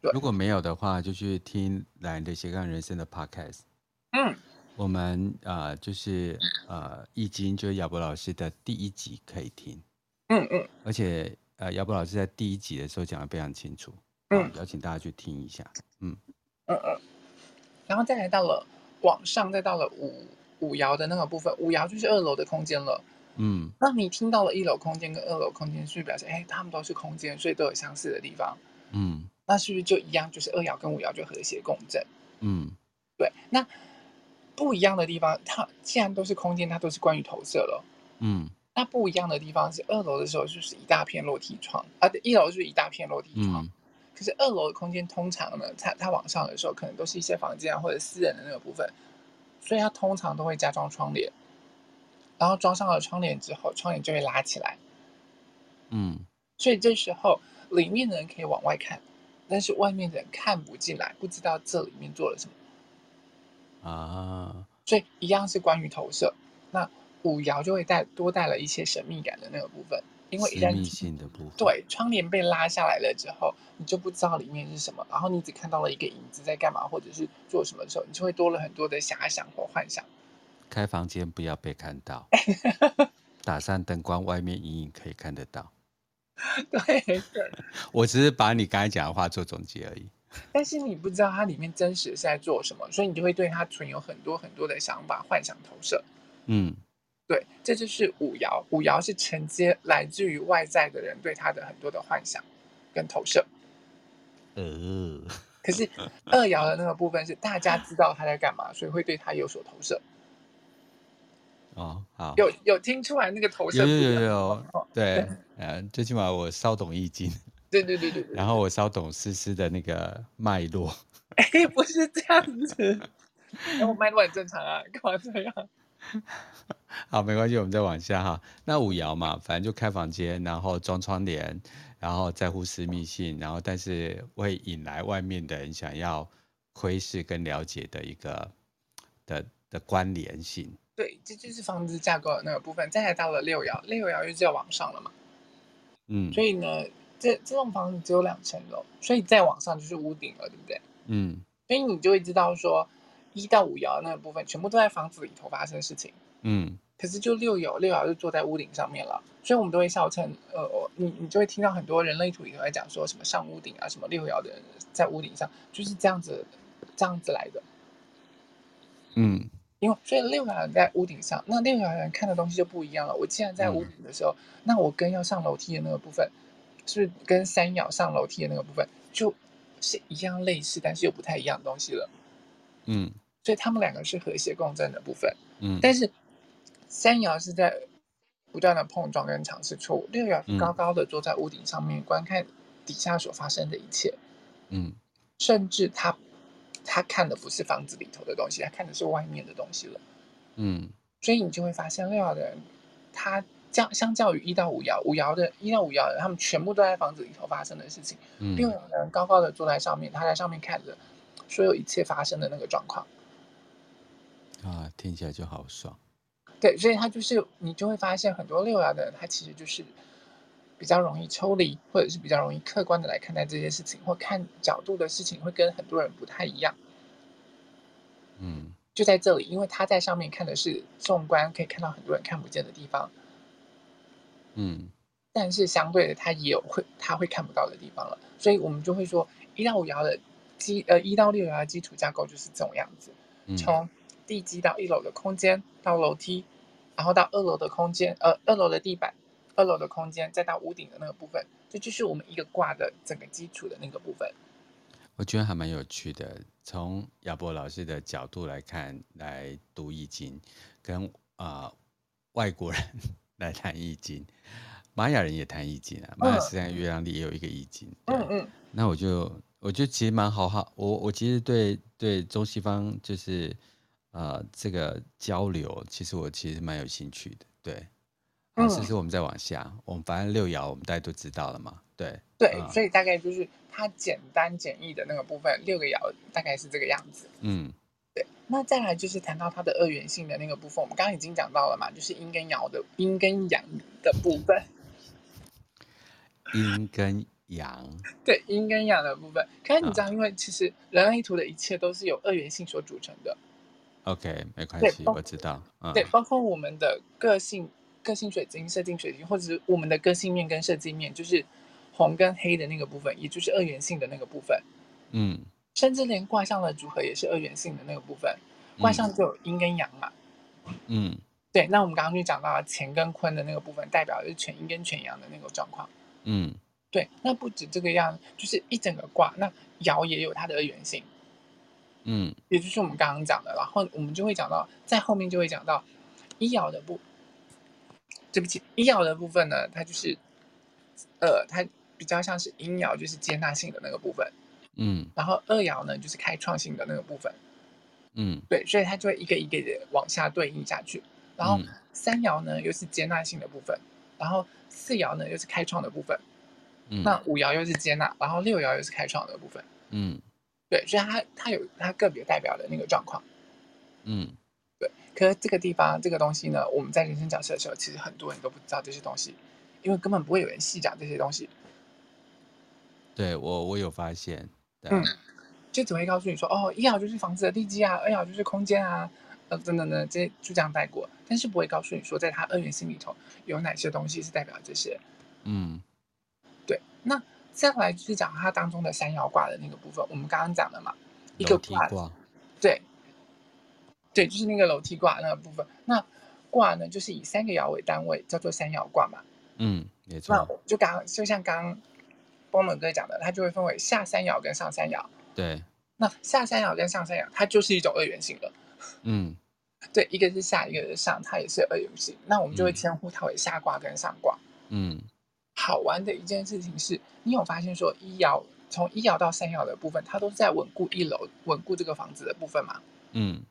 对。如果没有的话，就去听懒的斜杠人生的 podcast。嗯，我们呃就是呃易经，就是亚伯老师的第一集可以听。嗯嗯。而且呃亚伯老师在第一集的时候讲的非常清楚。嗯。邀请大家去听一下。嗯嗯嗯。然后再来到了往上，再到了五五爻的那个部分，五爻就是二楼的空间了。嗯，那你听到了一楼空间跟二楼空间，是不是表示哎，他们都是空间，所以都有相似的地方？嗯，那是不是就一样？就是二爻跟五爻就和谐共振？嗯，对。那不一样的地方，它既然都是空间，它都是关于投射了。嗯，那不一样的地方是二楼的时候就是一大片落地窗啊，对，一楼就是一大片落地窗。嗯、可是二楼的空间通常呢，它它往上的时候可能都是一些房间啊或者私人的那个部分，所以它通常都会加装窗帘。然后装上了窗帘之后，窗帘就会拉起来。嗯，所以这时候里面的人可以往外看，但是外面的人看不进来，不知道这里面做了什么。啊，所以一样是关于投射。那五爻就会带多带了一些神秘感的那个部分，因为一旦性的部分，对，窗帘被拉下来了之后，你就不知道里面是什么，然后你只看到了一个影子在干嘛，或者是做什么的时候，你就会多了很多的遐想或幻想。开房间不要被看到，*laughs* 打上灯光，外面隐隐可以看得到。对对，*laughs* 我只是把你刚才讲的话做总结而已。但是你不知道它里面真实是在做什么，所以你就会对它存有很多很多的想法、幻想、投射。嗯，对，这就是五爻。五爻是承接来自于外在的人对他的很多的幻想跟投射。呃，可是二爻的那个部分是大家知道他在干嘛，所以会对他有所投射。哦，好，有有听出来那个投射？有有有有，*laughs* 对，嗯，最起码我稍懂易经。对对对对，然后我稍懂丝丝的那个脉络。哎，不是这样子，我脉络很正常啊，干嘛这样？*laughs* 好，没关系，我们再往下哈。那五爻嘛，反正就开房间，然后装窗帘，然后在乎私密性，然后但是会引来外面的人想要窥视跟了解的一个的的关联性。对，这就是房子架构的那个部分。再来到了六爻，六爻又就要往上了嘛。嗯，所以呢。这这栋房子只有两层楼，所以再往上就是屋顶了，对不对？嗯，所以你就会知道说，一到五爻那个部分全部都在房子里头发生事情。嗯，可是就六爻，六爻就坐在屋顶上面了，所以我们都会笑称，呃，你你就会听到很多人类图里头在讲说什么上屋顶啊，什么六爻的人在屋顶上，就是这样子这样子来的。嗯，因为所以六爻人在屋顶上，那六爻人看的东西就不一样了。我既然在屋顶的时候，嗯、那我跟要上楼梯的那个部分。是跟三爻上楼梯的那个部分，就是一样类似，但是又不太一样的东西了。嗯，所以他们两个是和谐共振的部分。嗯，但是三爻是在不断的碰撞跟尝试错误，六爻高高的坐在屋顶上面，嗯、观看底下所发生的一切。嗯，甚至他他看的不是房子里头的东西，他看的是外面的东西了。嗯，所以你就会发现六爻的人他。相相较于一到五爻，五爻的一到五爻的人，他们全部都在房子里头发生的事情。嗯，六爻的人高高的坐在上面，他在上面看着所有一切发生的那个状况。啊，听起来就好爽。对，所以他就是你就会发现很多六爻的人，他其实就是比较容易抽离，或者是比较容易客观的来看待这些事情，或看角度的事情会跟很多人不太一样。嗯，就在这里，因为他在上面看的是纵观，可以看到很多人看不见的地方。嗯，但是相对的，他也有会他会看不到的地方了，所以我们就会说，一到五爻的基呃一到六爻的基础架构就是这种样子，从地基到一楼的空间到楼梯，然后到二楼的空间，呃二楼的地板，二楼的空间，再到屋顶的那个部分，这就是我们一个挂的整个基础的那个部分。我觉得还蛮有趣的，从亚博老师的角度来看，来读易经，跟啊、呃、外国人。*laughs* 来谈易经，玛雅人也谈易经啊。玛雅实际上月亮里也有一个易经。嗯嗯。那我就我就其实蛮好好，我我其实对对中西方就是呃这个交流，其实我其实蛮有兴趣的。对。嗯。其实我们再往下，我们反正六爻我们大家都知道了嘛。对。对，嗯、所以大概就是它简单简易的那个部分，六个爻大概是这个样子。嗯。对，那再来就是谈到它的二元性的那个部分，我们刚刚已经讲到了嘛，就是阴跟阳的阴跟阳的部分。*laughs* 阴跟阳。*laughs* 对，阴跟阳的部分。可是你知道，因为其实人类图的一切都是由二元性所组成的。OK，没关系，我知道。嗯、对，包括我们的个性、个性水晶、设计水晶，或者是我们的个性面跟设计面，就是红跟黑的那个部分，也就是二元性的那个部分。嗯。甚至连卦象的组合也是二元性的那个部分，卦象就有阴跟阳嘛。嗯，对。那我们刚刚就讲到了乾跟坤的那个部分，代表的是全阴跟全阳的那个状况。嗯，对。那不止这个样，就是一整个卦，那爻也有它的二元性。嗯，也就是我们刚刚讲的，然后我们就会讲到，在后面就会讲到一爻的部，对不起，一爻的部分呢，它就是，呃，它比较像是阴爻，就是接纳性的那个部分。嗯，然后二爻呢，就是开创性的那个部分，嗯，对，所以它就会一个一个的往下对应下去。然后三爻呢，又是接纳性的部分，然后四爻呢，又是开创的部分，嗯，那五爻又是接纳，然后六爻又是开创的部分，嗯，对，所以它它有它个别代表的那个状况，嗯，对。可是这个地方这个东西呢，我们在人生角色的时候，其实很多人都不知道这些东西，因为根本不会有人细讲这些东西。对我，我有发现。嗯，就只会告诉你说，哦，一爻就是房子的地基啊，二爻就是空间啊，呃等等等，这些就这样带过，但是不会告诉你说，在他二元性里头有哪些东西是代表这些。嗯，对。那再来就是讲它当中的三爻卦的那个部分，我们刚刚讲了嘛，一个卦，对，对，就是那个楼梯卦那个部分。那卦呢，就是以三个爻为单位，叫做三爻卦嘛。嗯，没错。那就刚就像刚刚波伦哥讲的，它就会分为下三爻跟上三爻。对。那下三爻跟上三爻，它就是一种二元性的。嗯，*laughs* 对，一个是下，一个是上，它也是二元性。那我们就会称呼它为下卦跟上卦。嗯，好玩的一件事情是，你有发现说一爻从一爻到三爻的部分，它都是在稳固一楼、稳固这个房子的部分嘛？嗯，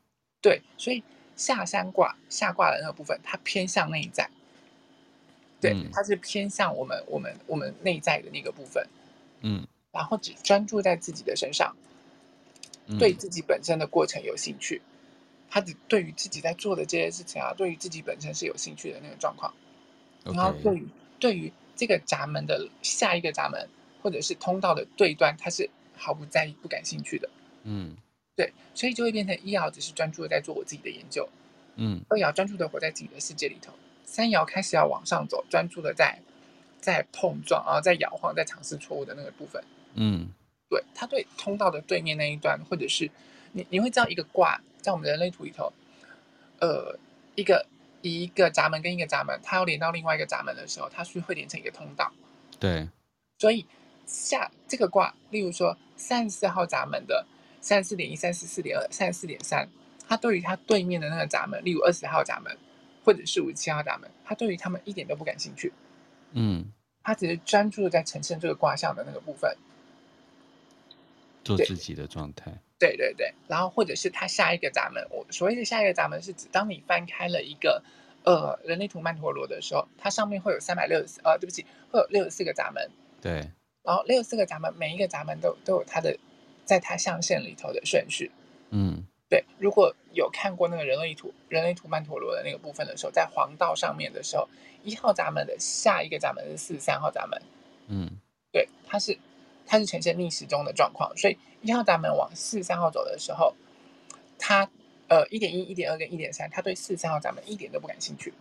对，所以下三卦下卦的那个部分，它偏向内在。对，嗯、它是偏向我们我们我们内在的那个部分。嗯，然后只专注在自己的身上。对自己本身的过程有兴趣，他只对于自己在做的这些事情啊，对于自己本身是有兴趣的那个状况。然后对于对于这个闸门的下一个闸门或者是通道的对端，他是毫不在意、不感兴趣的。嗯，对，所以就会变成一爻只是专注的在做我自己的研究，嗯，二爻专注的活在自己的世界里头，三爻开始要往上走，专注的在在碰撞，然后在摇晃，在尝试错误的那个部分，嗯。对，他对通道的对面那一端，或者是你你会知道一个卦在我们人类图里头，呃，一个一个闸门跟一个闸门，它要连到另外一个闸门的时候，它是会连成一个通道。对，所以下这个卦，例如说三十四号闸门的三十四点一、三十四点二、三十四点三，它对于它对面的那个闸门，例如二十号闸门或者是五十七号闸门，它对于他们一点都不感兴趣。嗯，它只是专注在呈现这个卦象的那个部分。做自己的状态，对对对，然后或者是他下一个闸门，我所谓的下一个闸门是指，当你翻开了一个呃人类图曼陀罗的时候，它上面会有三百六十四，呃，对不起，会有六十四个闸门，对，然后六十四个闸门，每一个闸门都都有它的在它象限里头的顺序，嗯，对，如果有看过那个人类图人类图曼陀罗的那个部分的时候，在黄道上面的时候，一号闸门的下一个闸门是四十三号闸门，嗯，对，它是。它是呈现逆时钟的状况，所以一号闸门往四十三号走的时候，它呃一点一、一点二跟一点三，他对四十三号闸门一点都不感兴趣，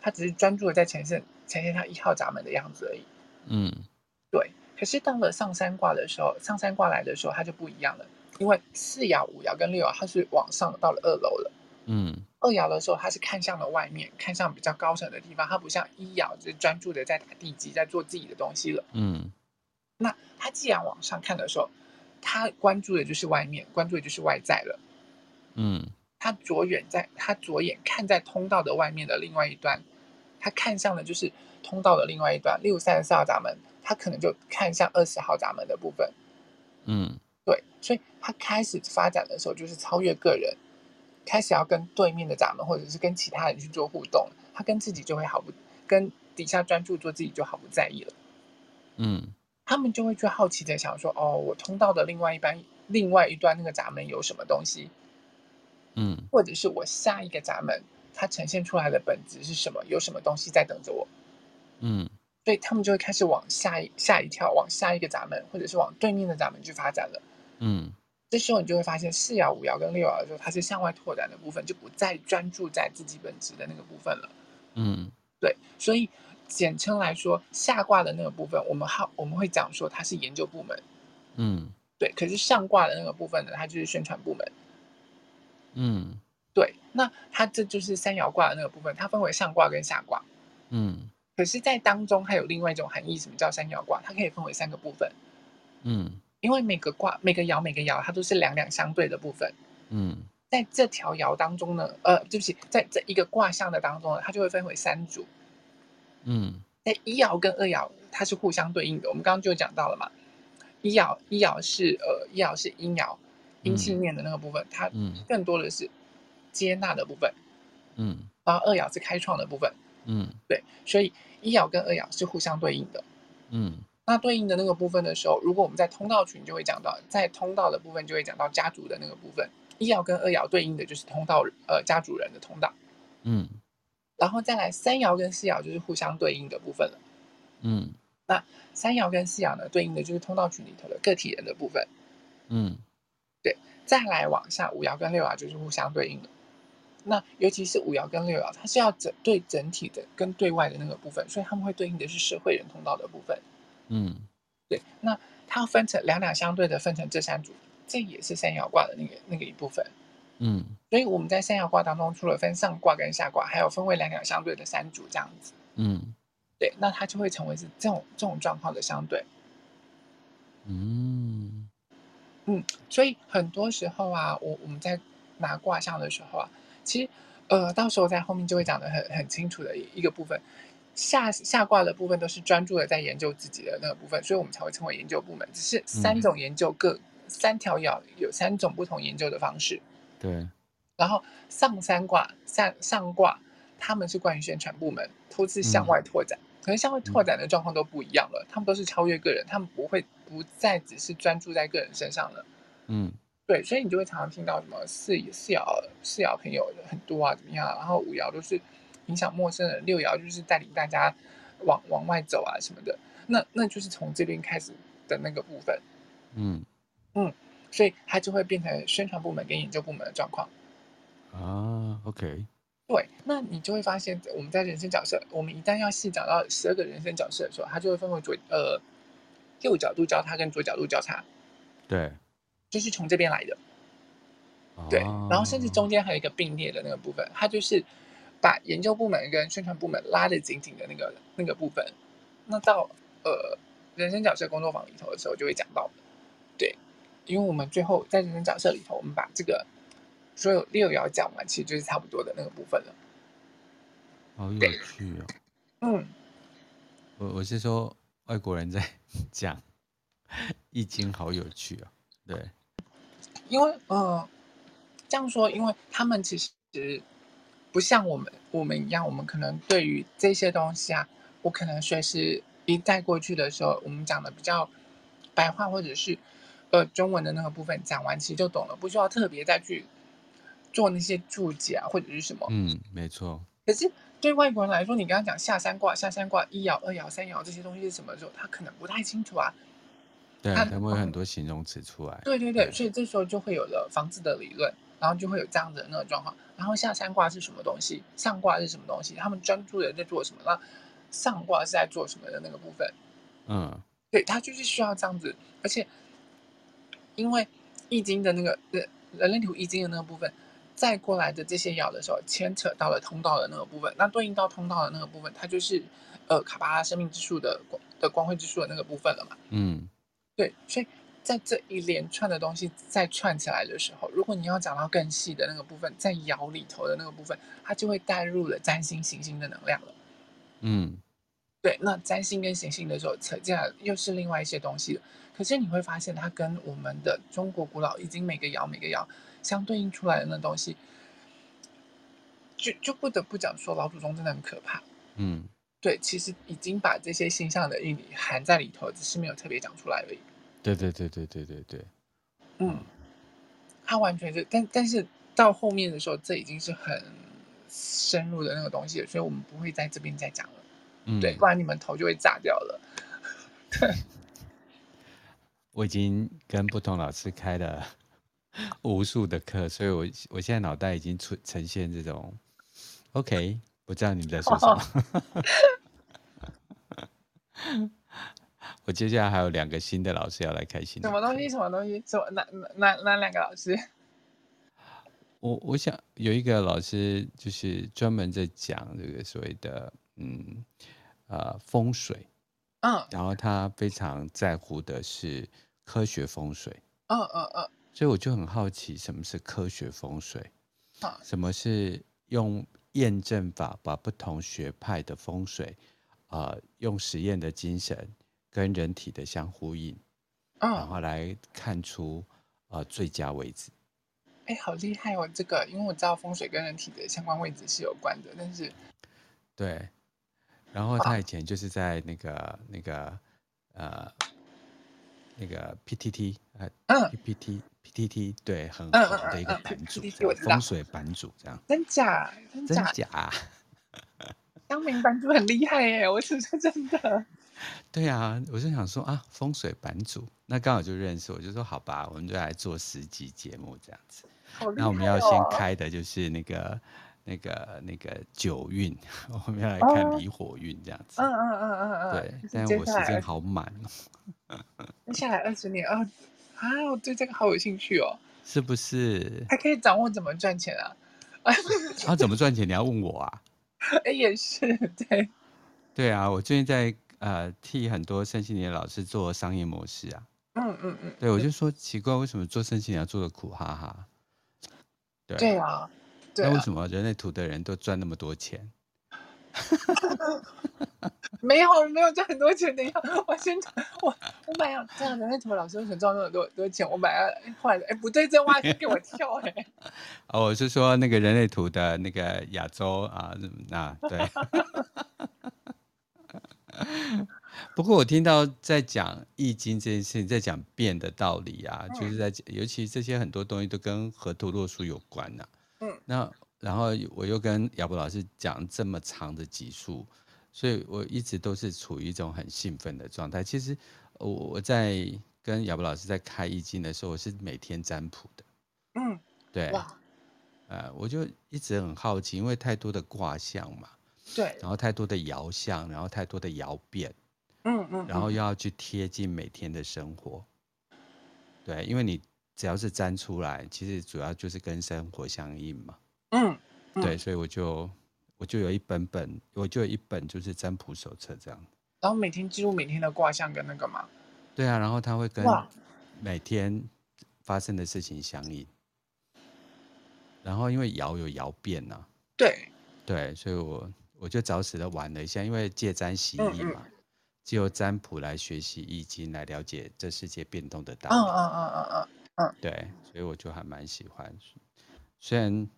他只是专注的在呈现呈现他一号闸门的样子而已。嗯，对。可是到了上三卦的时候，上三卦来的时候，它就不一样了，因为四爻、五爻跟六爻，它是往上到了二楼了。嗯，二爻的时候，它是看向了外面，看向比较高层的地方，它不像一爻，就是专注的在打地基，在做自己的东西了。嗯。那他既然往上看的时候，他关注的就是外面，关注的就是外在了。嗯，他左眼在，他左眼看在通道的外面的另外一端，他看向的就是通道的另外一端。例如三十四号闸门，他可能就看向二十号闸门的部分。嗯，对，所以他开始发展的时候，就是超越个人，开始要跟对面的闸门或者是跟其他人去做互动。他跟自己就会毫不，跟底下专注做自己就毫不在意了。嗯。他们就会去好奇的想说：“哦，我通道的另外一半，另外一端那个闸门有什么东西？嗯，或者是我下一个闸门，它呈现出来的本质是什么？有什么东西在等着我？嗯，所以他们就会开始往下一下一跳，往下一个闸门，或者是往对面的闸门去发展了。嗯，这时候你就会发现，四爻、五爻跟六爻的时候，它是向外拓展的部分，就不再专注在自己本质的那个部分了。嗯，对，所以。简称来说，下卦的那个部分，我们好我们会讲说它是研究部门，嗯，对。可是上卦的那个部分呢，它就是宣传部门，嗯，对。那它这就是三爻卦的那个部分，它分为上卦跟下卦，嗯。可是，在当中还有另外一种含义，什么叫三爻卦？它可以分为三个部分，嗯，因为每个卦、每个爻、每个爻，它都是两两相对的部分，嗯。在这条爻当中呢，呃，对不起，在这一个卦象的当中呢，它就会分为三组。嗯，在一爻跟二爻，它是互相对应的。我们刚刚就讲到了嘛，一爻一爻是呃一爻是阴爻，阴性面的那个部分，嗯、它更多的是接纳的部分。嗯，然后二爻是开创的部分。嗯，对，所以一爻跟二爻是互相对应的。嗯，那对应的那个部分的时候，如果我们在通道群就会讲到，在通道的部分就会讲到家族的那个部分。一爻跟二爻对应的就是通道呃家族人的通道。嗯。然后再来三爻跟四爻就是互相对应的部分了，嗯，那三爻跟四爻呢，对应的就是通道群里头的个体人的部分，嗯，对，再来往下五爻跟六爻就是互相对应的，那尤其是五爻跟六爻，它是要整对整体的跟对外的那个部分，所以他们会对应的是社会人通道的部分。嗯，对。那它要分成两两相对的分成这三组，这也是三爻卦的那个那个一部分。嗯，所以我们在三爻卦当中，除了分上卦跟下卦，还有分为两两相对的三组这样子。嗯，对。那它就会成为是这种这种状况的相对。嗯嗯，所以很多时候啊，我我们在拿卦象的时候啊，其实呃，到时候在后面就会讲的很很清楚的一个部分。下下卦的部分都是专注的在研究自己的那个部分，所以我们才会称为研究部门。只是三种研究各、嗯、三条爻有三种不同研究的方式。对。然后上三卦上上卦，他们是关于宣传部门，都是向外拓展。嗯可能向外拓展的状况都不一样了，他们都是超越个人，他们不会不再只是专注在个人身上了。嗯，对，所以你就会常常听到什么四四爻四爻朋友很多啊，怎么样？然后五爻都是影响陌生人，六爻就是带领大家往往外走啊什么的。那那就是从这边开始的那个部分。嗯嗯，所以它就会变成宣传部门跟研究部门的状况。啊，OK。对，那你就会发现，我们在人生角色，我们一旦要细讲到十二个人生角色的时候，它就会分为左呃右角度交叉跟左角度交叉。对，就是从这边来的。对，然后甚至中间还有一个并列的那个部分，它就是把研究部门跟宣传部门拉得紧紧的那个那个部分。那到呃人生角色工作坊里头的时候，就会讲到。对，因为我们最后在人生角色里头，我们把这个。所有六爻讲完，其实就是差不多的那个部分了。好有趣哦。嗯，我我是说外国人在 *laughs* 讲《易经》，好有趣哦。对，因为呃，这样说，因为他们其实不像我们我们一样，我们可能对于这些东西啊，我可能随时一带过去的时候，我们讲的比较白话或者是呃中文的那个部分讲完，其实就懂了，不需要特别再去。做那些注解啊，或者是什么？嗯，没错。可是对外国人来说，你刚刚讲下三卦、下三卦、一爻、二爻、三爻这些东西是什么的时候，他可能不太清楚啊。对，他们会有很多形容词出来。对对对，对，所以这时候就会有了房子的理论，然后就会有这样子的那个状况。然后下三卦是什么东西？上卦是什么东西？他们专注的在做什么？那上卦是在做什么的那个部分？嗯，对，他就是需要这样子，而且因为易经的那个人人类图易经的那个部分。再过来的这些爻的时候，牵扯到了通道的那个部分，那对应到通道的那个部分，它就是呃卡巴拉生命之树的光的光辉之树的那个部分了嘛。嗯，对，所以在这一连串的东西再串起来的时候，如果你要讲到更细的那个部分，在爻里头的那个部分，它就会带入了占星行星的能量了。嗯，对，那占星跟行星的时候扯进来又是另外一些东西了。可是你会发现，它跟我们的中国古老已经每个爻每个爻。相对应出来的那东西，就就不得不讲说老祖宗真的很可怕。嗯，对，其实已经把这些星象的意义含在里头，只是没有特别讲出来而已。对对对对对对对。嗯，他完全是，但但是到后面的时候，这已经是很深入的那个东西了，所以我们不会在这边再讲了。嗯，对，不然你们头就会炸掉了。对，*laughs* 我已经跟不同老师开了。无数的课，所以我我现在脑袋已经出呈现这种，OK，我知道你们在说什么。Oh. *laughs* 我接下来还有两个新的老师要来开新的。什么东西？什么东西？什么？哪哪哪两个老师？*laughs* 我我想有一个老师就是专门在讲这个所谓的嗯呃风水，嗯，oh. 然后他非常在乎的是科学风水，嗯嗯嗯。所以我就很好奇，什么是科学风水？啊，什么是用验证法把不同学派的风水，啊、呃，用实验的精神跟人体的相呼应，嗯，然后来看出啊、呃、最佳位置。哎，好厉害哦！这个，因为我知道风水跟人体的相关位置是有关的，但是，对，然后他以前就是在那个、啊、那个呃那个 PTT 呃、啊、PPT。PTT 对，很好的一个版主，风水版主这样。真假？真假？真假？*laughs* 当明版主很厉害耶！我是说真的。*laughs* 对啊，我就想说啊，风水版主，那刚好就认识，我就说好吧，我们就来做十集节目这样子。哦、那我们要先开的就是那个、那个、那个九运，*laughs* 我们要来看离火运这样子。嗯嗯嗯嗯嗯。对，但是我时间好满哦。*laughs* 接下来二十年啊啊，我对这个好有兴趣哦。是不是？还可以掌握怎么赚钱啊？*laughs* 啊，怎么赚钱？你要问我啊？哎，也是，对。对啊，我最近在。呃，替很多身心灵的老师做商业模式啊，嗯嗯嗯，对，我就说奇怪，为什么做身心灵要做的苦哈哈？对对啊，那为什么人类图的人都赚那么多钱？*laughs* 没有没有赚很多钱，等一下，我先讲，我我买了这样，人类图老师为什么赚那么多多钱？我本来要换了，哎，不对，这挖坑给我跳哎！*laughs* 哦，我是说那个人类图的那个亚洲啊，那、啊、对。*laughs* 不过我听到在讲易经这件事情，在讲变的道理啊，就是在，尤其这些很多东西都跟河图洛书有关呐、啊。嗯，那然后我又跟亚博老师讲这么长的集数，所以我一直都是处于一种很兴奋的状态。其实我我在跟亚博老师在开易经的时候，我是每天占卜的。嗯，对。呃，我就一直很好奇，因为太多的卦象嘛。对，然后太多的爻象，然后太多的爻变，嗯嗯，嗯，然后又要去贴近每天的生活，对，因为你只要是粘出来，其实主要就是跟生活相应嘛，嗯，嗯。对，所以我就我就有一本本，我就有一本就是占卜手册这样，然后每天记录每天的卦象跟那个嘛，对啊，然后它会跟每天发生的事情相应，然后因为爻有爻变呐、啊，对，对，所以我。我就找死的玩了一下，因为借占习易嘛，借、嗯、由、嗯、占卜来学习易经，来了解这世界变动的道理。嗯嗯嗯嗯嗯嗯，对，所以我就还蛮喜欢。虽然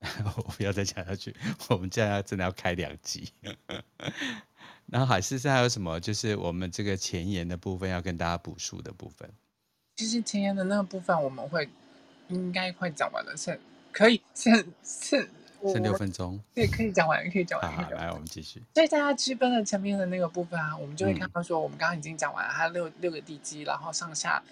*laughs* 我不要再讲下去，我们这样要真的要开两集。*laughs* 然后海事是还有什么？就是我们这个前言的部分要跟大家补述的部分。其实前言的那个部分我们会应该快讲完了，剩可以，是是。剩六分钟，对，可以讲完，可以讲完。好，好，来，我们继续。所以大家区分了前面的那个部分啊，我们就会看到说，我们刚刚已经讲完了，它六六个地基，然后上下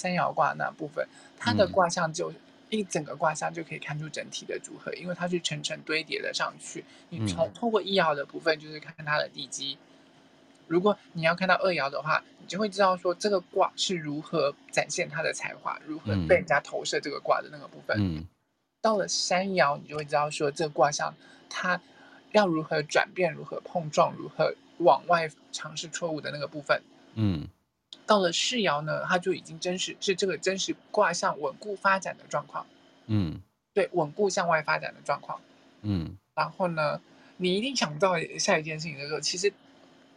三爻卦那部分，它的卦象就、嗯、一整个卦象就可以看出整体的组合，因为它是层层堆叠的上去。你从透过一爻的部分，就是看它的地基。如果你要看到二爻的话，你就会知道说这个卦是如何展现它的才华，如何被人家投射这个卦的那个部分。嗯。到了三爻，你就会知道说这个卦象它要如何转变，如何碰撞，如何往外尝试错误的那个部分。嗯，到了世爻呢，它就已经真实是这个真实卦象稳固发展的状况。嗯，对，稳固向外发展的状况。嗯，然后呢，你一定想不到下一件事情的时候，其实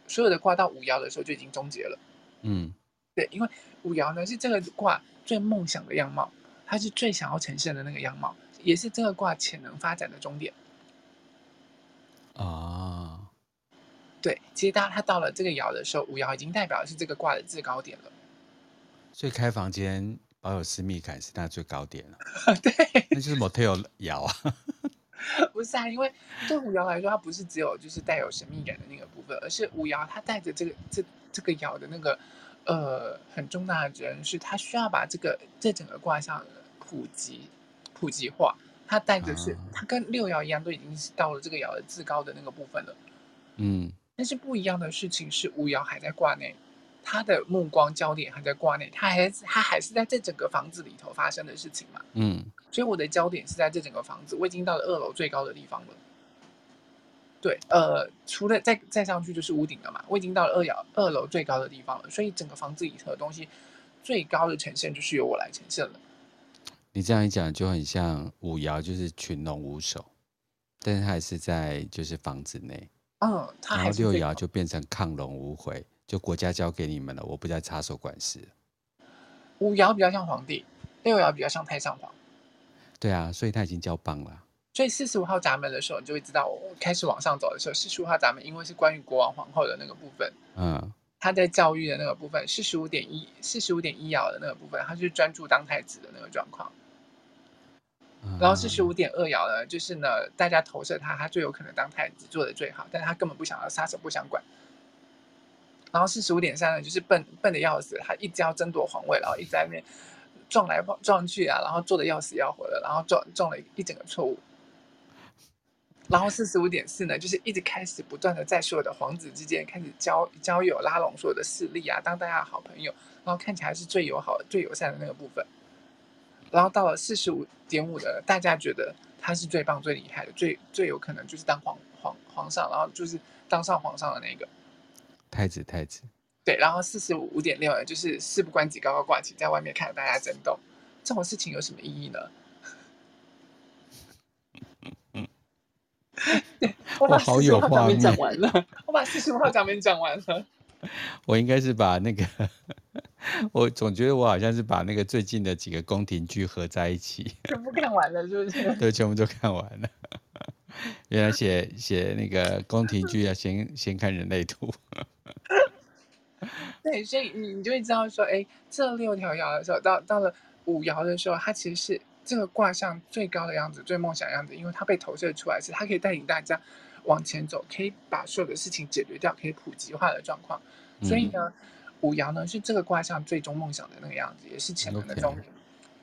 所有的卦到五爻的时候就已经终结了。嗯，对，因为五爻呢是这个卦最梦想的样貌，它是最想要呈现的那个样貌。也是这个卦潜能发展的终点啊！对，其实当他到了这个爻的时候，五爻已经代表的是这个卦的制高点了。所以开房间保有私密感是它最高点了。*laughs* 对，那就是 motel 爻啊。*laughs* 不是啊，因为对五爻来说，它不是只有就是带有神秘感的那个部分，而是五爻它带着这个这这个爻的那个呃很重大的责任，是它需要把这个这整个卦象普及。普及化，它带着是，它跟六爻一样，都已经是到了这个爻的至高的那个部分了。嗯，但是不一样的事情是，吴瑶还在挂内，他的目光焦点还在挂内，他还他还是在这整个房子里头发生的事情嘛。嗯，所以我的焦点是在这整个房子，我已经到了二楼最高的地方了。对，呃，除了再再上去就是屋顶了嘛，我已经到了二爻二楼最高的地方了，所以整个房子里头的东西最高的呈现就是由我来呈现了。你这样一讲，就很像五爻就是群龙无首，但是它还是在就是房子内。嗯，然后六爻就变成亢龙无悔，就国家交给你们了，我不再插手管事。五爻比较像皇帝，六爻比较像太上皇。对啊，所以他已经交棒了。所以四十五号闸门的时候，你就会知道，我开始往上走的时候，四十五号闸门因为是关于国王皇后的那个部分，嗯，他在教育的那个部分，四十五点一，四十五点一爻的那个部分，他就是专注当太子的那个状况。然后四十五点二爻呢，就是呢，大家投射他，他最有可能当太子，做的最好，但是他根本不想要，撒手不想管。然后四十五点三呢，就是笨笨的要死，他一直要争夺皇位，然后一直在那边撞来撞去啊，然后做的要死要活的，然后撞撞了一整个错误。然后四十五点四呢，就是一直开始不断的在所有的皇子之间开始交交友，拉拢所有的势力啊，当大家的好朋友，然后看起来是最友好、最友善的那个部分。然后到了四十五点五的，大家觉得他是最棒、最厉害的，最最有可能就是当皇皇皇上，然后就是当上皇上的那个太子。太子。对，然后四十五点六呢，就是事不关己，高高挂起，在外面看着大家争斗，这种事情有什么意义呢？*laughs* 我把四十五号讲完了，我把四十五号讲没讲完了。我应该是把那个，*laughs* 我总觉得我好像是把那个最近的几个宫廷剧合在一起，*laughs* 全部看完了，是不是？对，全部都看完了。*laughs* 原来写写那个宫廷剧要先先看人类图。对，所以你你就会知道说，哎，这六条爻的时候，到到了五爻的时候，它其实是。这个卦象最高的样子，最梦想的样子，因为它被投射出来，是它可以带领大家往前走，可以把所有的事情解决掉，可以普及化的状况。所以呢，五爻呢是这个卦象最终梦想的那个样子，也是潜能的终点。Okay.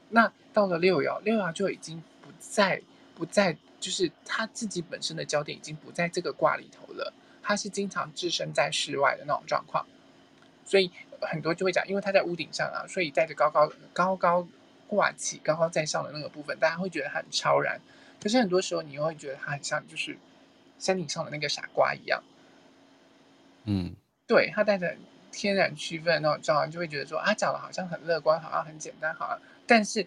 那到了六爻，六爻就已经不在，不在，就是他自己本身的焦点已经不在这个卦里头了，他是经常置身在室外的那种状况。所以很多就会讲，因为他在屋顶上啊，所以带着高高高高。挂起高高在上的那个部分，大家会觉得很超然。可是很多时候，你又会觉得他很像就是山顶上的那个傻瓜一样。嗯，对，他带着天然区分那种状况，就会觉得说啊，讲的好像很乐观，好像很简单，好像但是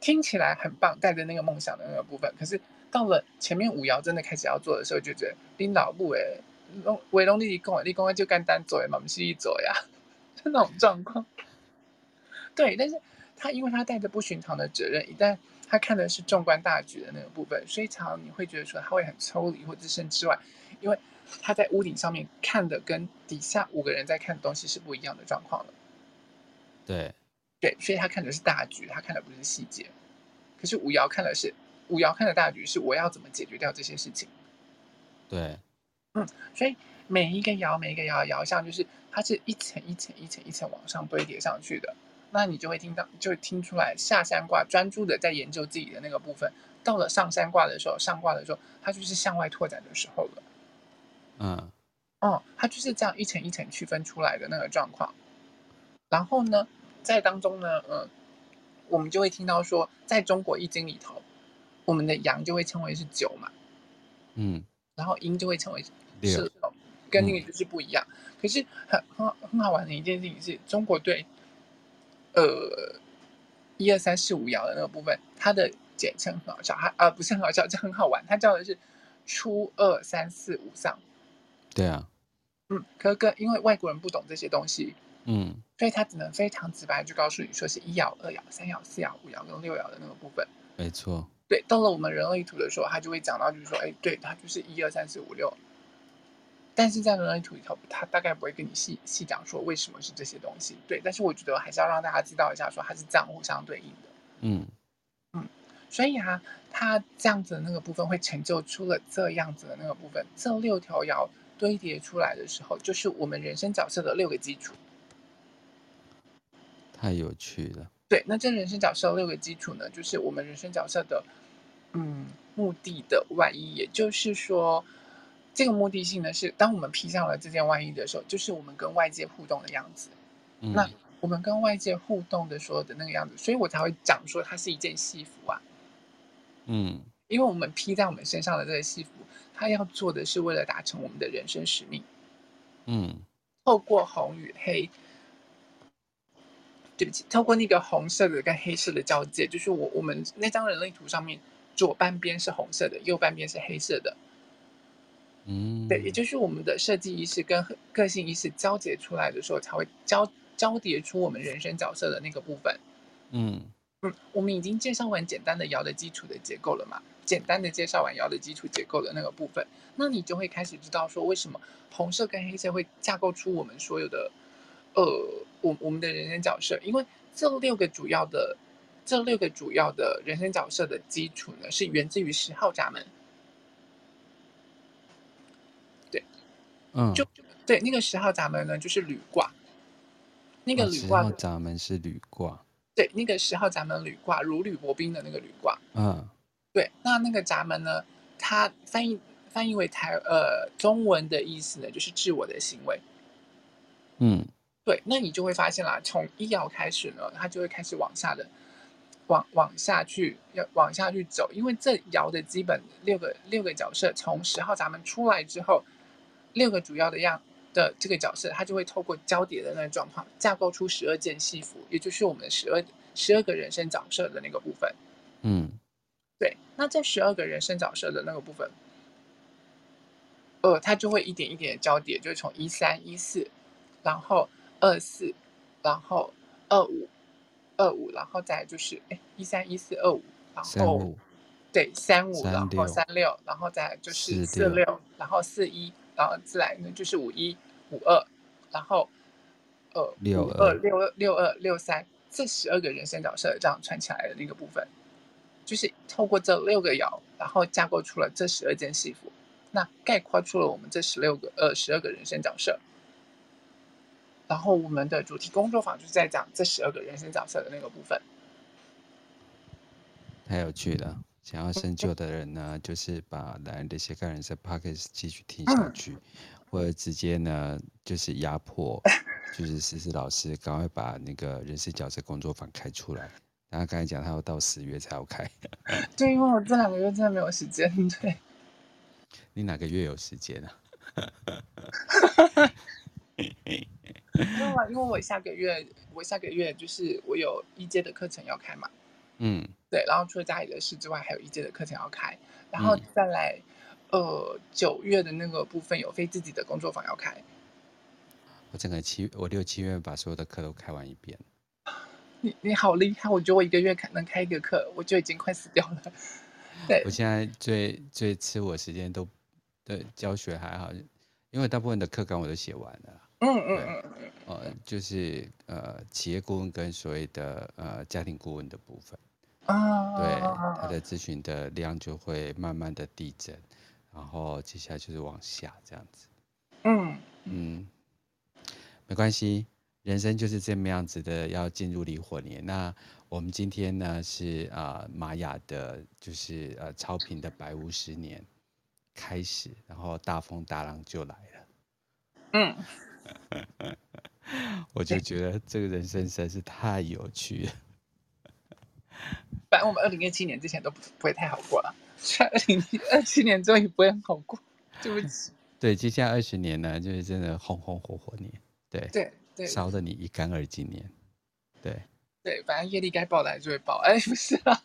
听起来很棒，带着那个梦想的那个部分。可是到了前面五爻真的开始要做的时候，就觉得领导部哎，龙为龙立功，立功就干单走嘛，不是一走呀，就那种状况。对，但是。他因为他带着不寻常的责任，一旦他看的是纵观大局的那个部分，所以常常你会觉得说他会很抽离或置身之外，因为他在屋顶上面看的跟底下五个人在看的东西是不一样的状况了。对，对，所以他看的是大局，他看的不是细节。可是五爻看的是五爻看的大局是我要怎么解决掉这些事情。对，嗯，所以每一个爻每一个爻爻象就是它是一层一层一层一层往上堆叠上去的。那你就会听到，就会听出来下山卦专注的在研究自己的那个部分。到了上山卦的时候，上卦的时候，它就是向外拓展的时候了。嗯，哦，它就是这样一层一层区分出来的那个状况。然后呢，在当中呢，嗯，我们就会听到说，在中国易经里头，我们的阳就会称为是九嘛，嗯，然后阴就会称为是六，跟那个就是不一样。嗯、可是很很很好玩的一件事情是中国对。呃，一二三四五爻的那个部分，它的简称很好笑，它啊不是很好笑，这很好玩。它叫的是初二三四五丧。对啊，嗯，可可因为外国人不懂这些东西，嗯，所以他只能非常直白就告诉你说是一爻、二爻、三爻、四爻、五爻跟六爻的那个部分。没错。对，到了我们人类图的时候，他就会讲到，就是说，哎，对，它就是一二三四五六。但是在人类图里头，他大概不会跟你细细讲说为什么是这些东西，对。但是我觉得还是要让大家知道一下，说它是这样互相对应的。嗯嗯，所以啊，它这样子的那个部分会成就出了这样子的那个部分，这六条爻堆叠出来的时候，就是我们人生角色的六个基础。太有趣了。对，那这人生角色的六个基础呢，就是我们人生角色的嗯目的的外衣，也就是说。这个目的性呢，是当我们披上了这件外衣的时候，就是我们跟外界互动的样子。嗯、那我们跟外界互动的时候的那个样子，所以我才会讲说它是一件戏服啊。嗯，因为我们披在我们身上的这个戏服，它要做的是为了达成我们的人生使命。嗯，透过红与黑，对不起，透过那个红色的跟黑色的交界，就是我我们那张人类图上面左半边是红色的，右半边是黑色的。嗯，对，也就是我们的设计意识跟个性意识交结出来的时候，才会交交叠出我们人生角色的那个部分。嗯嗯，我们已经介绍完简单的爻的基础的结构了嘛？简单的介绍完爻的基础结构的那个部分，那你就会开始知道说，为什么红色跟黑色会架构出我们所有的呃，我我们的人生角色？因为这六个主要的这六个主要的人生角色的基础呢，是源自于十号闸门。对嗯，就对，那个十号闸门呢，就是履卦。那个履卦，十号闸门是履卦。对，那个十号闸门履卦，如履薄冰的那个履卦。嗯，对。那那个闸门呢，它翻译翻译为台呃中文的意思呢，就是自我的行为。嗯，对。那你就会发现啦，从一爻开始呢，它就会开始往下的。往往下去，要往下去走，因为这爻的基本六个六个角色，从十号闸门出来之后，六个主要的样的这个角色，他就会透过交叠的那个状况，架构出十二件戏服，也就是我们的十二十二个人生角色的那个部分。嗯，对。那这十二个人生角色的那个部分，呃，他就会一点一点的交叠，就是从一三一四，然后二四，然后二五。二五，然后再就是哎，一三一四二五，然后对三五，然后三六，然后再就是四六，然后四一，然后自然呢就是五一五二，然后呃六二六二六二六三，这十二个人生角色这样串起来的那个部分，就是透过这六个爻，然后架构出了这十二件戏服，那概括出了我们这十六个呃十二个人生角色。然后我们的主题工作坊就是在讲这十二个人生角色的那个部分，太有趣了。想要深究的人呢，就是把来的斜杠人生 Podcast 继续听下去，嗯、或者直接呢就是压迫，就是思思老师赶快把那个人事角色工作坊开出来。然后刚才讲他要到十月才要开，*laughs* 对，因为我这两个月真的没有时间。对，你哪个月有时间啊？*laughs* 因为，因为我下个月，我下个月就是我有一阶的课程要开嘛，嗯，对，然后除了家里的事之外，还有一阶的课程要开，然后再来，嗯、呃，九月的那个部分有非自己的工作坊要开。我整个七，我六七月把所有的课都开完一遍。你你好厉害，我觉得我一个月开能开一个课，我就已经快死掉了。对，我现在最最吃我时间都，对，教学还好，因为大部分的课纲我都写完了。嗯嗯嗯嗯，呃，就是呃，企业顾问跟所谓的呃家庭顾问的部分，啊，对，他的咨询的量就会慢慢的递增，然后接下来就是往下这样子，嗯嗯，没关系，人生就是这么样子的，要进入离火年。那我们今天呢是啊、呃、玛雅的，就是呃超频的白无十年开始，然后大风大浪就来了，嗯。*laughs* 我就觉得这个人生实在是太有趣了。反正我们二零一七年之前都不不会太好过了，二零二七年终于不会很好过。*laughs* 对不起。对，接下来二十年呢，就是真的红红火火年，对对对，烧得你一干二净年。对对，反正业力该报的还是会报。哎，*laughs* 不是啊。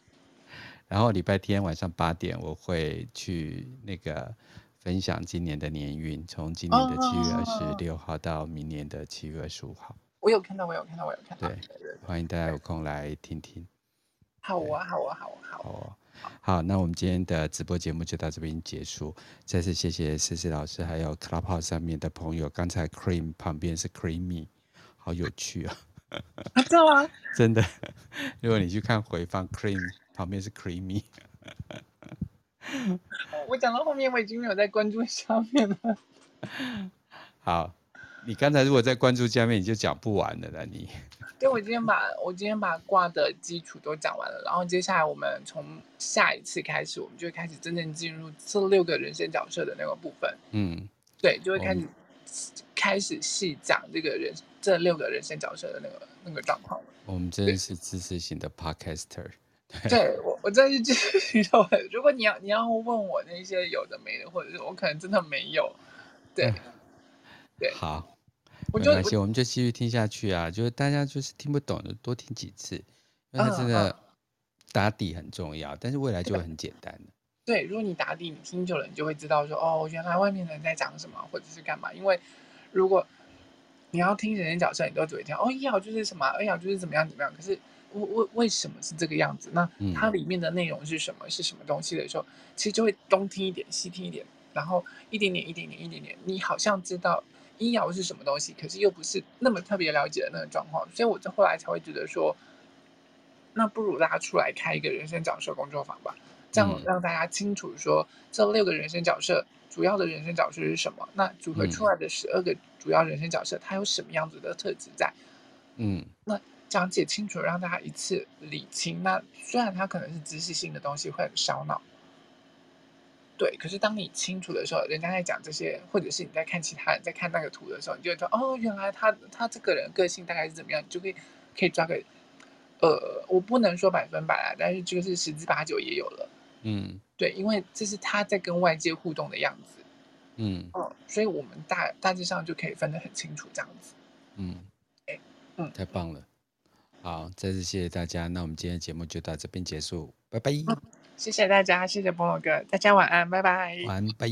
然后礼拜天晚上八点，我会去那个。分享今年的年运，从今年的七月二十六号到明年的七月二十五号。我有看到，我有看到，我有看到。对，欢迎大家有空来听听。好啊，好啊，好啊，好。好，好，那我们今天的直播节目就到这边结束。再次谢谢思思老师，还有 Clubhouse 上面的朋友。刚才 Cream 旁边是 Creamy，好有趣啊！真的吗？真的。如果你去看回放，Cream 旁边是 Creamy。我讲到后面，我已经没有在关注下面了。好，你刚才如果在关注下面，你就讲不完了啦。你，*laughs* 对，我今天把我今天把卦的基础都讲完了，然后接下来我们从下一次开始，我们就会开始真正进入这六个人生角色的那个部分。嗯，对，就会开始开始细讲这个人这六个人生角色的那个那个状况。我们真的是知识型的 podcaster。对我，我真是知识型的。*laughs* 如果你要你要问我那些有的没的，或者是我可能真的没有。对，嗯、对，好，没关系，我们就继续听下去啊。就是大家就是听不懂的，多听几次，因为它真的打底很重要。嗯、但是未来就会很简单的。对，如果你打底，你听久了，你就会知道说，哦，原来外面的人在讲什么，或者是干嘛。因为如果你要听人生角色，你都只会听，哦，一号就是什么，二号就是怎么样怎么样。可是。为为为什么是这个样子？那它里面的内容是什么？嗯、是什么东西的时候，其实就会东听一点，西听一点，然后一点点，一点点，一点点，你好像知道一爻是什么东西，可是又不是那么特别了解的那个状况。所以我就后来才会觉得说，那不如拉出来开一个人生角色工作坊吧，这样让大家清楚说这六个人生角色主要的人生角色是什么？那组合出来的十二个主要人生角色，它有什么样子的特质在？嗯，那讲解清楚，让大家一次理清。那虽然它可能是知识性的东西，会很烧脑。对，可是当你清楚的时候，人家在讲这些，或者是你在看其他人在看那个图的时候，你就会说哦，原来他他这个人个性大概是怎么样，你就可以可以抓个，呃，我不能说百分百啊，但是就是十之八九也有了。嗯，对，因为这是他在跟外界互动的样子。嗯哦，所以我们大大致上就可以分得很清楚这样子。嗯，哎，嗯，太棒了。好，再次谢谢大家，那我们今天的节目就到这边结束，拜拜。谢谢大家，谢谢波龙哥，大家晚安，拜拜。晚安，拜。